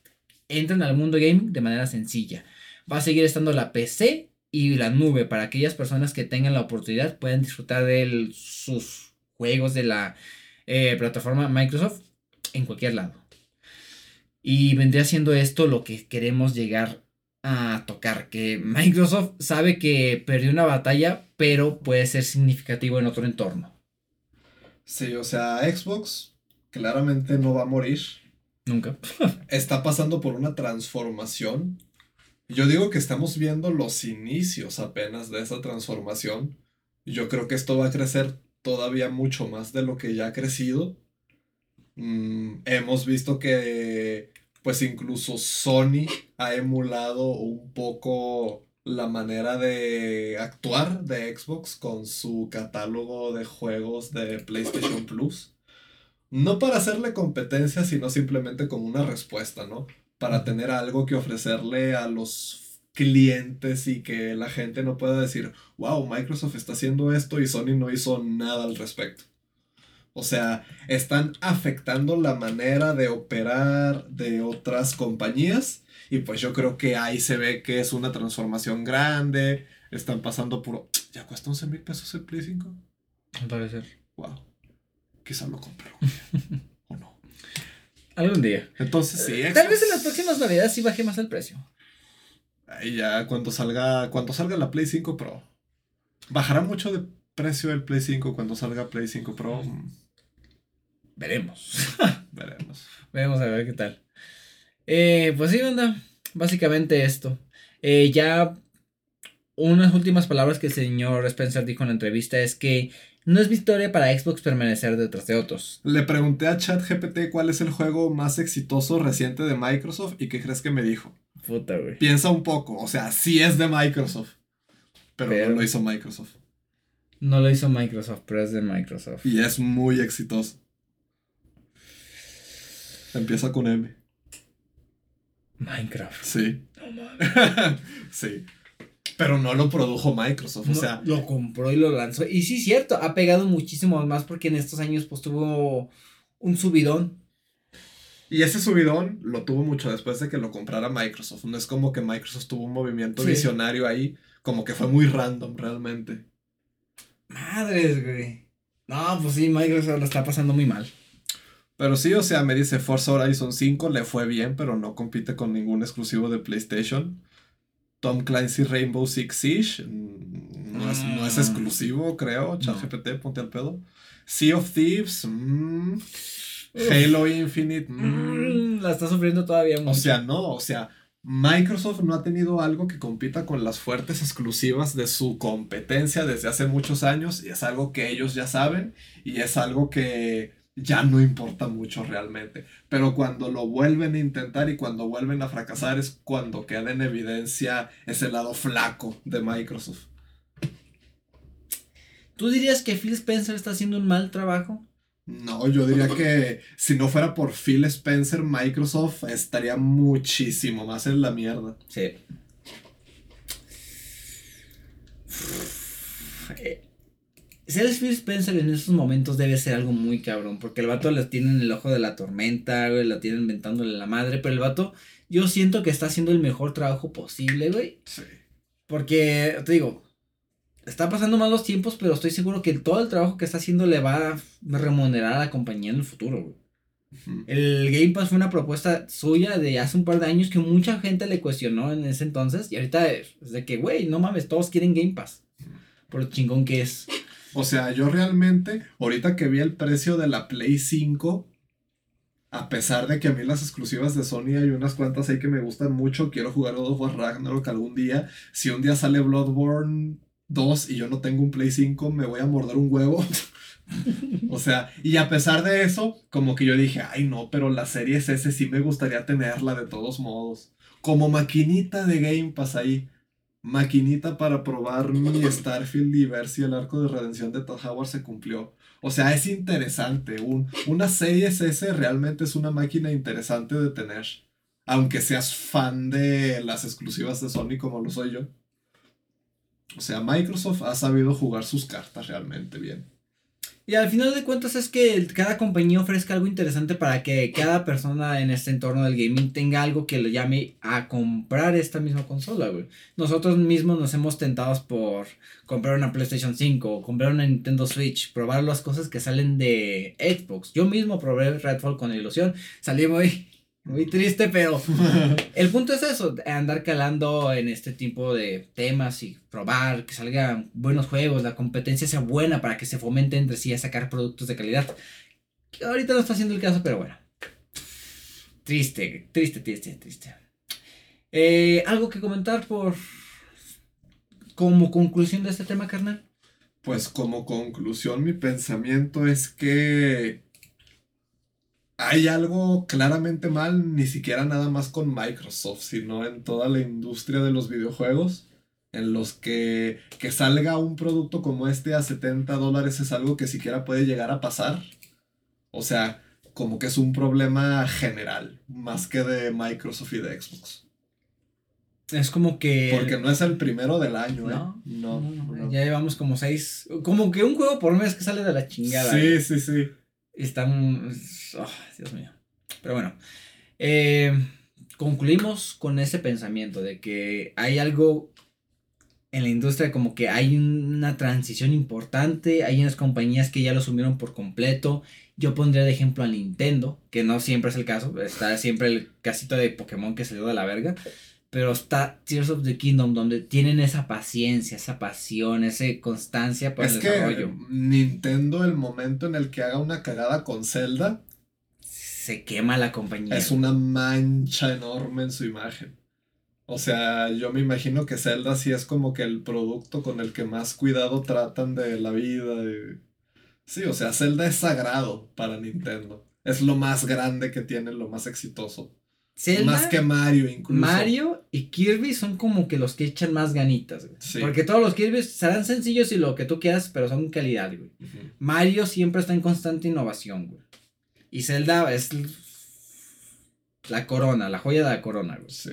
entren al mundo gaming de manera sencilla. Va a seguir estando la PC y la nube para aquellas personas que tengan la oportunidad puedan disfrutar de sus juegos de la eh, plataforma Microsoft en cualquier lado. Y vendría siendo esto lo que queremos llegar a tocar, que Microsoft sabe que perdió una batalla, pero puede ser significativo en otro entorno. Sí, o sea, Xbox claramente no va a morir. Nunca. Está pasando por una transformación yo digo que estamos viendo los inicios apenas de esa transformación. Yo creo que esto va a crecer todavía mucho más de lo que ya ha crecido. Mm, hemos visto que pues incluso Sony ha emulado un poco la manera de actuar de Xbox con su catálogo de juegos de PlayStation Plus. No para hacerle competencia, sino simplemente como una respuesta, ¿no? Para tener algo que ofrecerle a los clientes y que la gente no pueda decir, wow, Microsoft está haciendo esto y Sony no hizo nada al respecto. O sea, están afectando la manera de operar de otras compañías y pues yo creo que ahí se ve que es una transformación grande. Están pasando por... ¿Ya cuesta 11 mil pesos el Play 5? Al parecer. Wow. Quizá lo compro. Algún día. Entonces sí. Tal vez en las próximas navidades sí baje más el precio. Ahí ya cuando salga, cuando salga la Play 5 Pro. ¿Bajará mucho de precio el Play 5 cuando salga Play 5 Pro? Veremos. Veremos. Veremos a ver qué tal. Eh, pues sí, banda. Básicamente esto. Eh, ya unas últimas palabras que el señor Spencer dijo en la entrevista es que no es victoria para Xbox permanecer detrás de otros. Le pregunté a ChatGPT cuál es el juego más exitoso reciente de Microsoft y qué crees que me dijo. Puta, güey. Piensa un poco, o sea, sí es de Microsoft, pero, no lo hizo Microsoft. No lo hizo Microsoft, pero es de Microsoft. Y es muy exitoso. Empieza con M. Minecraft. Sí. sí. Pero no lo produjo Microsoft, o sea. Lo compró y lo lanzó. Y sí, cierto, ha pegado muchísimo más porque en estos años pues tuvo un subidón. Y ese subidón lo tuvo mucho después de que lo comprara Microsoft. No es como que Microsoft tuvo un movimiento visionario ahí, como que fue muy random realmente. Madres, güey. No, pues sí, Microsoft lo está pasando muy mal. Pero sí, o sea, me dice Forza Horizon 5 le fue bien, pero no compite con ningún exclusivo de PlayStation. Tom Clancy Rainbow Six Siege mm, no es, no es Mm. exclusivo, creo. ChatGPT, ponte al pedo. Sea of Thieves. mm. Halo Infinite. Mm, la está sufriendo todavía mucho. O sea, no, o sea, Microsoft no ha tenido algo que compita con las fuertes exclusivas de su competencia desde hace muchos años y es algo que ellos ya saben y es algo que ya no importa mucho realmente. Pero cuando lo vuelven a intentar y cuando vuelven a fracasar es cuando queda en evidencia ese lado flaco de Microsoft. ¿Tú dirías que Phil Spencer está haciendo un mal trabajo? No, yo diría que si no fuera por Phil Spencer, Microsoft estaría muchísimo más en la mierda. Sí. Ser Phil Spencer en esos momentos debe ser algo muy cabrón, porque el vato le tiene en el ojo de la tormenta, güey, lo tiene inventándole la madre, pero el vato, yo siento que está haciendo el mejor trabajo posible, güey, Sí. porque, te digo, está pasando malos tiempos, pero estoy seguro que todo el trabajo que está haciendo le va a remunerar a la compañía en el futuro, güey. El Game Pass fue una propuesta suya de hace un par de años que mucha gente le cuestionó en ese entonces. Y ahorita es de que, güey, no mames, todos quieren Game Pass. Por lo chingón que es. O sea, yo realmente, ahorita que vi el precio de la Play 5, a pesar de que a mí las exclusivas de Sony hay unas cuantas ahí que me gustan mucho, quiero jugar God of War Ragnarok algún día. Si un día sale Bloodborne 2 y yo no tengo un Play 5, me voy a morder un huevo. o sea, y a pesar de eso, como que yo dije, ay no, pero la serie S sí me gustaría tenerla de todos modos. Como maquinita de Game Pass ahí. Maquinita para probar mi Starfield y ver si el arco de redención de Todd Howard se cumplió. O sea, es interesante. Un, una serie S realmente es una máquina interesante de tener. Aunque seas fan de las exclusivas de Sony como lo soy yo. O sea, Microsoft ha sabido jugar sus cartas realmente bien. Y al final de cuentas es que cada compañía ofrezca algo interesante para que cada persona en este entorno del gaming tenga algo que lo llame a comprar esta misma consola, güey. Nosotros mismos nos hemos tentado por comprar una PlayStation 5 o comprar una Nintendo Switch, probar las cosas que salen de Xbox. Yo mismo probé Redfall con ilusión, salí muy, muy triste, pero el punto es eso, andar calando en este tipo de temas y probar, que salgan buenos juegos, la competencia sea buena para que se fomente entre sí a sacar productos de calidad. Que ahorita no está haciendo el caso, pero bueno. Triste, triste, triste, triste. Eh, ¿Algo que comentar por... como conclusión de este tema, carnal? Pues como conclusión, mi pensamiento es que hay algo claramente mal, ni siquiera nada más con Microsoft, sino en toda la industria de los videojuegos, en los que, que salga un producto como este a 70 dólares es algo que siquiera puede llegar a pasar. O sea, como que es un problema general, más que de Microsoft y de Xbox. Es como que... Porque no es el primero del año, ¿eh? No, no. no, no. Ya llevamos como seis... Como que un juego por mes que sale de la chingada. Sí, sí, sí. Están. oh, Dios mío. Pero bueno. eh, concluimos con ese pensamiento de que hay algo en la industria como que hay una transición importante. Hay unas compañías que ya lo asumieron por completo. Yo pondría de ejemplo a Nintendo, que no siempre es el caso. Está siempre el casito de Pokémon que salió de la verga. Pero está Tears of the Kingdom, donde tienen esa paciencia, esa pasión, esa constancia para Es el que desarrollo. Nintendo, el momento en el que haga una cagada con Zelda, Se quema la compañía. es una mancha enorme en su imagen. O sea, yo me imagino que Zelda sí es como que el producto con el que más cuidado tratan de la vida. y- Sí, o sea, Zelda es sagrado para Nintendo. Es lo más grande que tiene, lo más exitoso. Zelda, Más que Mario incluso. Mario y Kirby son como que los que echan más ganitas, güey. Sí. Porque todos los Kirby serán sencillos y lo que tú quieras, pero son calidad, güey. Mario siempre está en constante innovación, güey. Y Zelda es la corona, la joya de la corona, güey. Sí.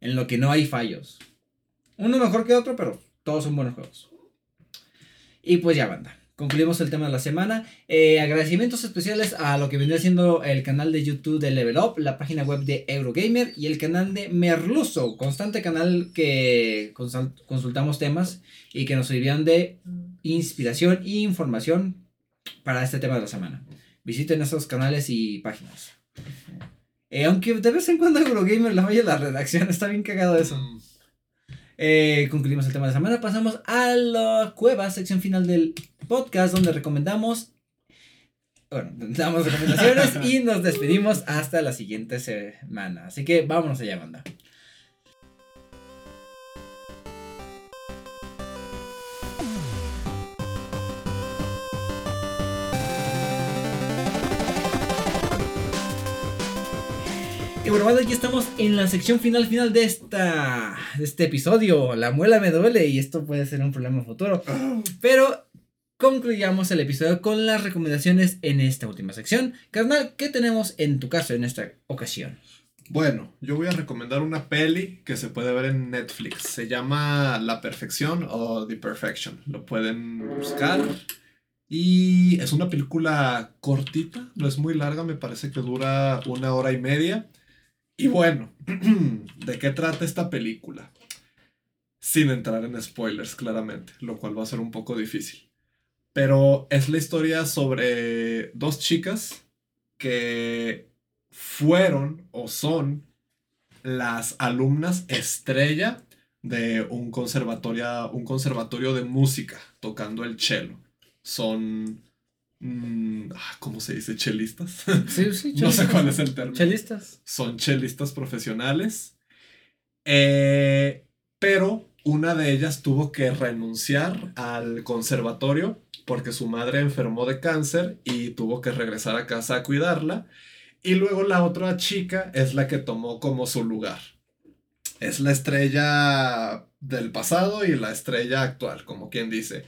En lo que no hay fallos. Uno mejor que otro, pero todos son buenos juegos. Y pues ya, banda. Concluimos el tema de la semana. Eh, agradecimientos especiales a lo que vendría siendo el canal de YouTube de Level Up, la página web de Eurogamer y el canal de Merluzo, constante canal que consult- consultamos temas y que nos sirvieron de inspiración e información para este tema de la semana. visiten esos canales y páginas. Eh, aunque de vez en cuando Eurogamer la vaya la redacción, está bien cagado eso. Mm, Eh, concluimos el tema de la semana, pasamos a la cueva, sección final del podcast, donde recomendamos, bueno, damos recomendaciones y nos despedimos hasta la siguiente semana. Así que vámonos allá, banda. Y bueno, banda, ya estamos en la sección final final de esta de este episodio. La muela me duele y esto puede ser un problema futuro. Pero concluyamos el episodio con las recomendaciones en esta última sección. Carnal, ¿qué tenemos en tu caso en esta ocasión? Bueno, yo voy a recomendar una peli que se puede ver en Netflix. Se llama La Perfección o The Perfection. Lo pueden buscar. Y es una película cortita, no es muy larga, me parece que dura una hora y media. Y bueno, ¿de qué trata esta película? Sin entrar en spoilers, claramente, lo cual va a ser un poco difícil. Pero es la historia sobre dos chicas que fueron o son las alumnas estrella de un conservatorio, un conservatorio de música, tocando el cello. Son... mm, ah, ¿Cómo se dice? ¿Chelistas? Sí, sí, no sé cuál es el término Chelistas. son chelistas profesionales. Eh, pero una de ellas tuvo que renunciar al conservatorio porque su madre enfermó de cáncer y tuvo que regresar a casa a cuidarla. Y luego la otra chica es la que tomó como su lugar. Es la estrella del pasado y la estrella actual, como quien dice.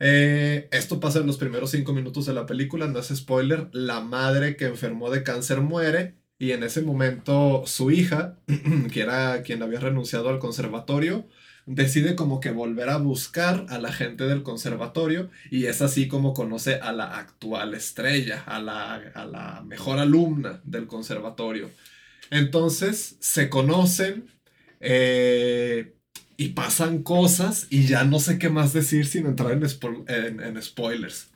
Eh, esto pasa en los primeros cinco minutos de la película, no es spoiler. La madre que enfermó de cáncer muere y en ese momento su hija, que era quien había renunciado al conservatorio, decide como que volver a buscar a la gente del conservatorio y es así como conoce a la actual estrella, a la, a la mejor alumna del conservatorio. Entonces se conocen eh, y pasan cosas y ya no sé qué más decir sin entrar en, spo- en- en spoilers.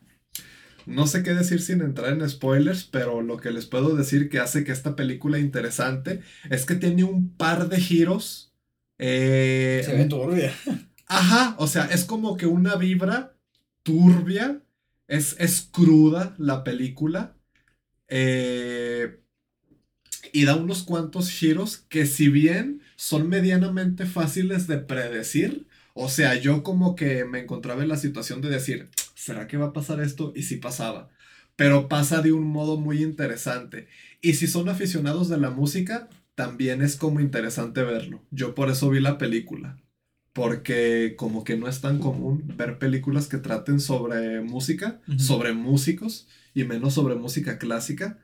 No sé qué decir sin entrar en spoilers, pero lo que les puedo decir que hace que esta película interesante es que tiene un par de giros. eh, Se ve turbia. Ajá, o sea, es como que una vibra turbia, es, es cruda la película, eh, y da unos cuantos giros que si bien son medianamente fáciles de predecir, o sea, yo como que me encontraba en la situación de decir, ¿será que va a pasar esto? Y sí pasaba, pero pasa de un modo muy interesante. Y si son aficionados de la música, también es como interesante verlo. Yo por eso vi la película porque como que no es tan común ver películas que traten sobre música, sobre músicos y menos sobre música clásica.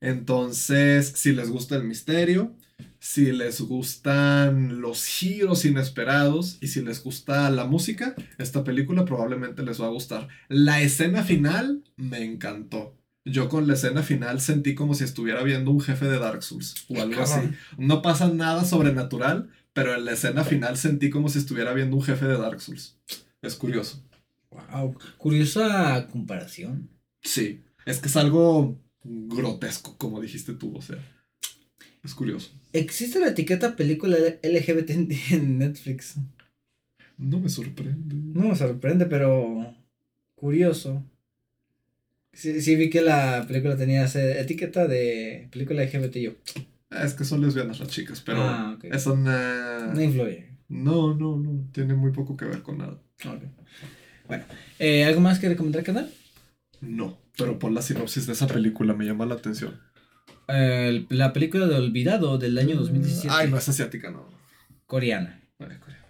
Entonces, si les gusta el misterio, si les gustan los giros inesperados y si les gusta la música, esta película probablemente les va a gustar. La escena final me encantó. Yo con la escena final sentí como si estuviera viendo un jefe de Dark Souls o algo así. No pasa nada sobrenatural, pero en la escena final sentí como si estuviera viendo un jefe de Dark Souls. Es curioso. Wow. Curiosa comparación. Sí, es que es algo grotesco, como dijiste tú, o sea. Es curioso. ¿Existe la etiqueta película LGBT en, Netflix? No me sorprende. No me sorprende, pero curioso. Sí, sí vi que la película tenía esa etiqueta de película LGBT yo. Ah, Es que son lesbianas las chicas, pero Ah, ok. eso na- No influye. no, no, no, tiene muy poco que ver con nada. Bueno, eh, ¿algo más que recomendar, canal? No, pero por la sinopsis de esa película me llama la atención. Eh, la película de Olvidado del año 2017. Ay, no es asiática, no. coreana. Ay, Corea.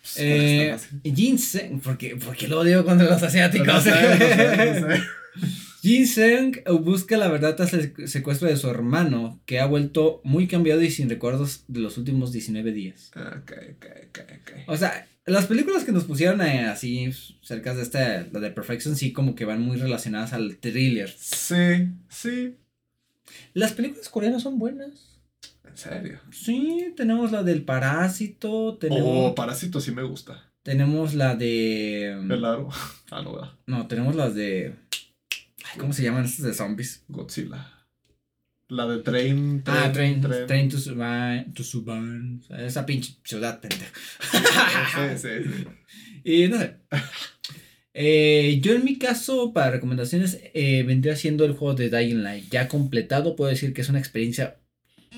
Pues, Eh. Ginseng, porque, porque lo odio contra los asiáticos. No sé, no sé, no sé. Ginseng busca la verdad tras el secuestro de su hermano, que ha vuelto muy cambiado y sin recuerdos de los últimos 19 días. Ok, ok, ok, ok. O sea, las películas que nos pusieron eh, así cerca de esta, la de Perfection, sí como que van muy relacionadas al thriller. Sí, sí. Las películas coreanas son buenas. En serio. Sí, tenemos la del Parásito, tenemos, Oh, Parásito sí me gusta. tenemos la de... El aro. Ah, no, ¿verdad? No, tenemos las de... Ay, ¿Cómo se llaman estos de zombies? Godzilla. La de Train. ah, Train, train, to Suban. To Suban. Esa pinche ciudad, pendejo. sí, sí, sí. Y no sé. Eh, yo en mi caso, para recomendaciones, eh, vendría siendo el juego de Dying Light. Ya completado, puedo decir que es una experiencia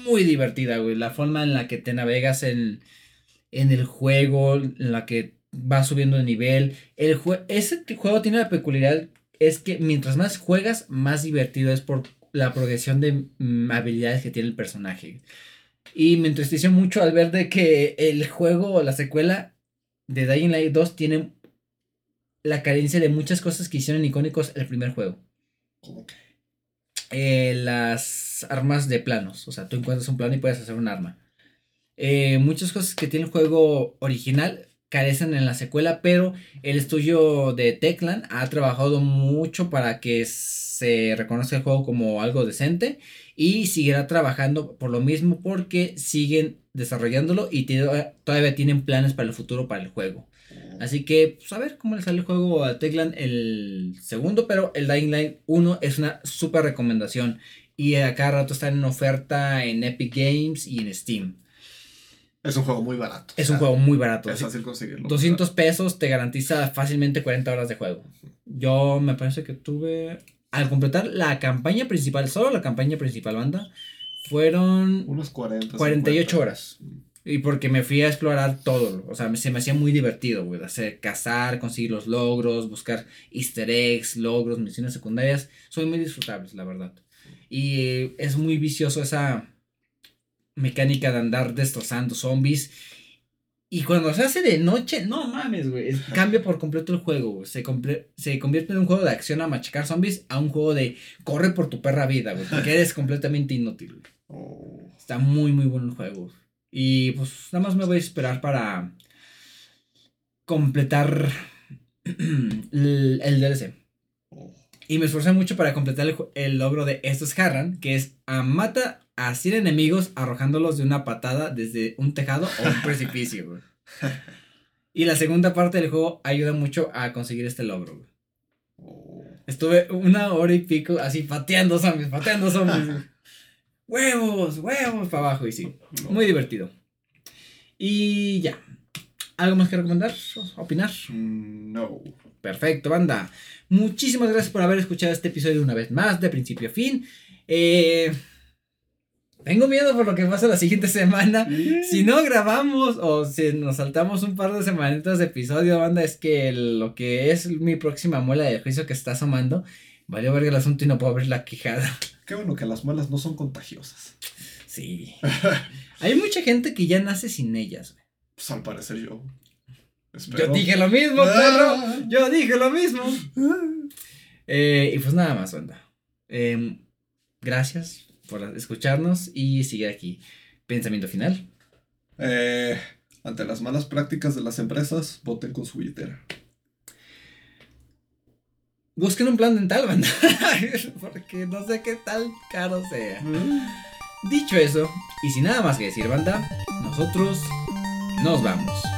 muy divertida, güey. La forma en la que te navegas en, en el juego, en la que vas subiendo de nivel. El ese juego tiene la peculiaridad, es que mientras más juegas, más divertido es por la progresión de mm, habilidades que tiene el personaje. Y me entristeció mucho al ver de que el juego o la secuela de Dying Light 2 tiene la carencia de muchas cosas que hicieron icónicos el primer juego. Eh, las armas de planos. O sea, tú encuentras un plano y puedes hacer un arma. Eh, muchas cosas que tiene el juego original carecen en la secuela, pero el estudio de Techland ha trabajado mucho para que se reconozca el juego como algo decente y seguirá trabajando por lo mismo porque siguen desarrollándolo y todavía tienen planes para el futuro para el juego. Así que, pues a ver cómo le sale el juego a Techland el segundo, pero el Dying Light 1 es una súper recomendación. Y a cada rato está en oferta en Epic Games y en Steam. Es un juego muy barato. Es un juego muy barato. Es fácil conseguirlo. 200 pesos te garantiza fácilmente 40 horas de juego. Yo me parece que tuve. Al completar la campaña principal, solo la campaña principal, banda, fueron. Unos 40. 48 horas. Y porque me fui a explorar todo. O sea, se me hacía muy divertido, güey. Hacer, cazar, conseguir los logros, buscar easter eggs, logros, misiones secundarias. Son muy disfrutables, la verdad. Y es muy vicioso esa mecánica de andar destrozando zombies. Y cuando se hace de noche, no mames, güey. Cambia por completo el juego, güey. Se, se convierte de un juego de acción a machacar zombies a un juego de corre por tu perra vida, güey. Porque eres completamente inútil, oh. Está muy, muy bueno el juego. Y pues nada más me voy a esperar para completar el, DLC. Y me esforcé mucho para completar el, logro de estos Harran, que es a mata a 100 enemigos arrojándolos de una patada desde un tejado o un precipicio, Y la segunda parte del juego ayuda mucho a conseguir este logro, Estuve una hora y pico así pateando zombies, pateando zombies huevos, huevos para abajo y sí, muy divertido. Y ya. ¿Algo más que recomendar? ¿Opinar? Mm, no. Perfecto, banda. Muchísimas gracias por haber escuchado este episodio una vez más, de principio a fin. Eh, tengo miedo por lo que pasa la siguiente semana. Si no grabamos o si nos saltamos un par de semanitas de episodio, banda, es que lo que es mi próxima muela de juicio que está asomando, vale ver el asunto y no puedo ver la quijada. Qué bueno que las muelas no son contagiosas. Sí. Hay mucha gente que ya nace sin ellas, Pues al parecer yo. Yo dije lo mismo, ah. perro. Yo dije lo mismo. Eh, y pues nada más, onda. Em, gracias por escucharnos y sigue aquí. Pensamiento final. Eh, ante las malas prácticas de las empresas, voten con su billetera busquen un plan dental, banda. Porque no sé qué tal caro sea. Dicho eso, y sin nada más que decir, banda, nosotros nos vamos.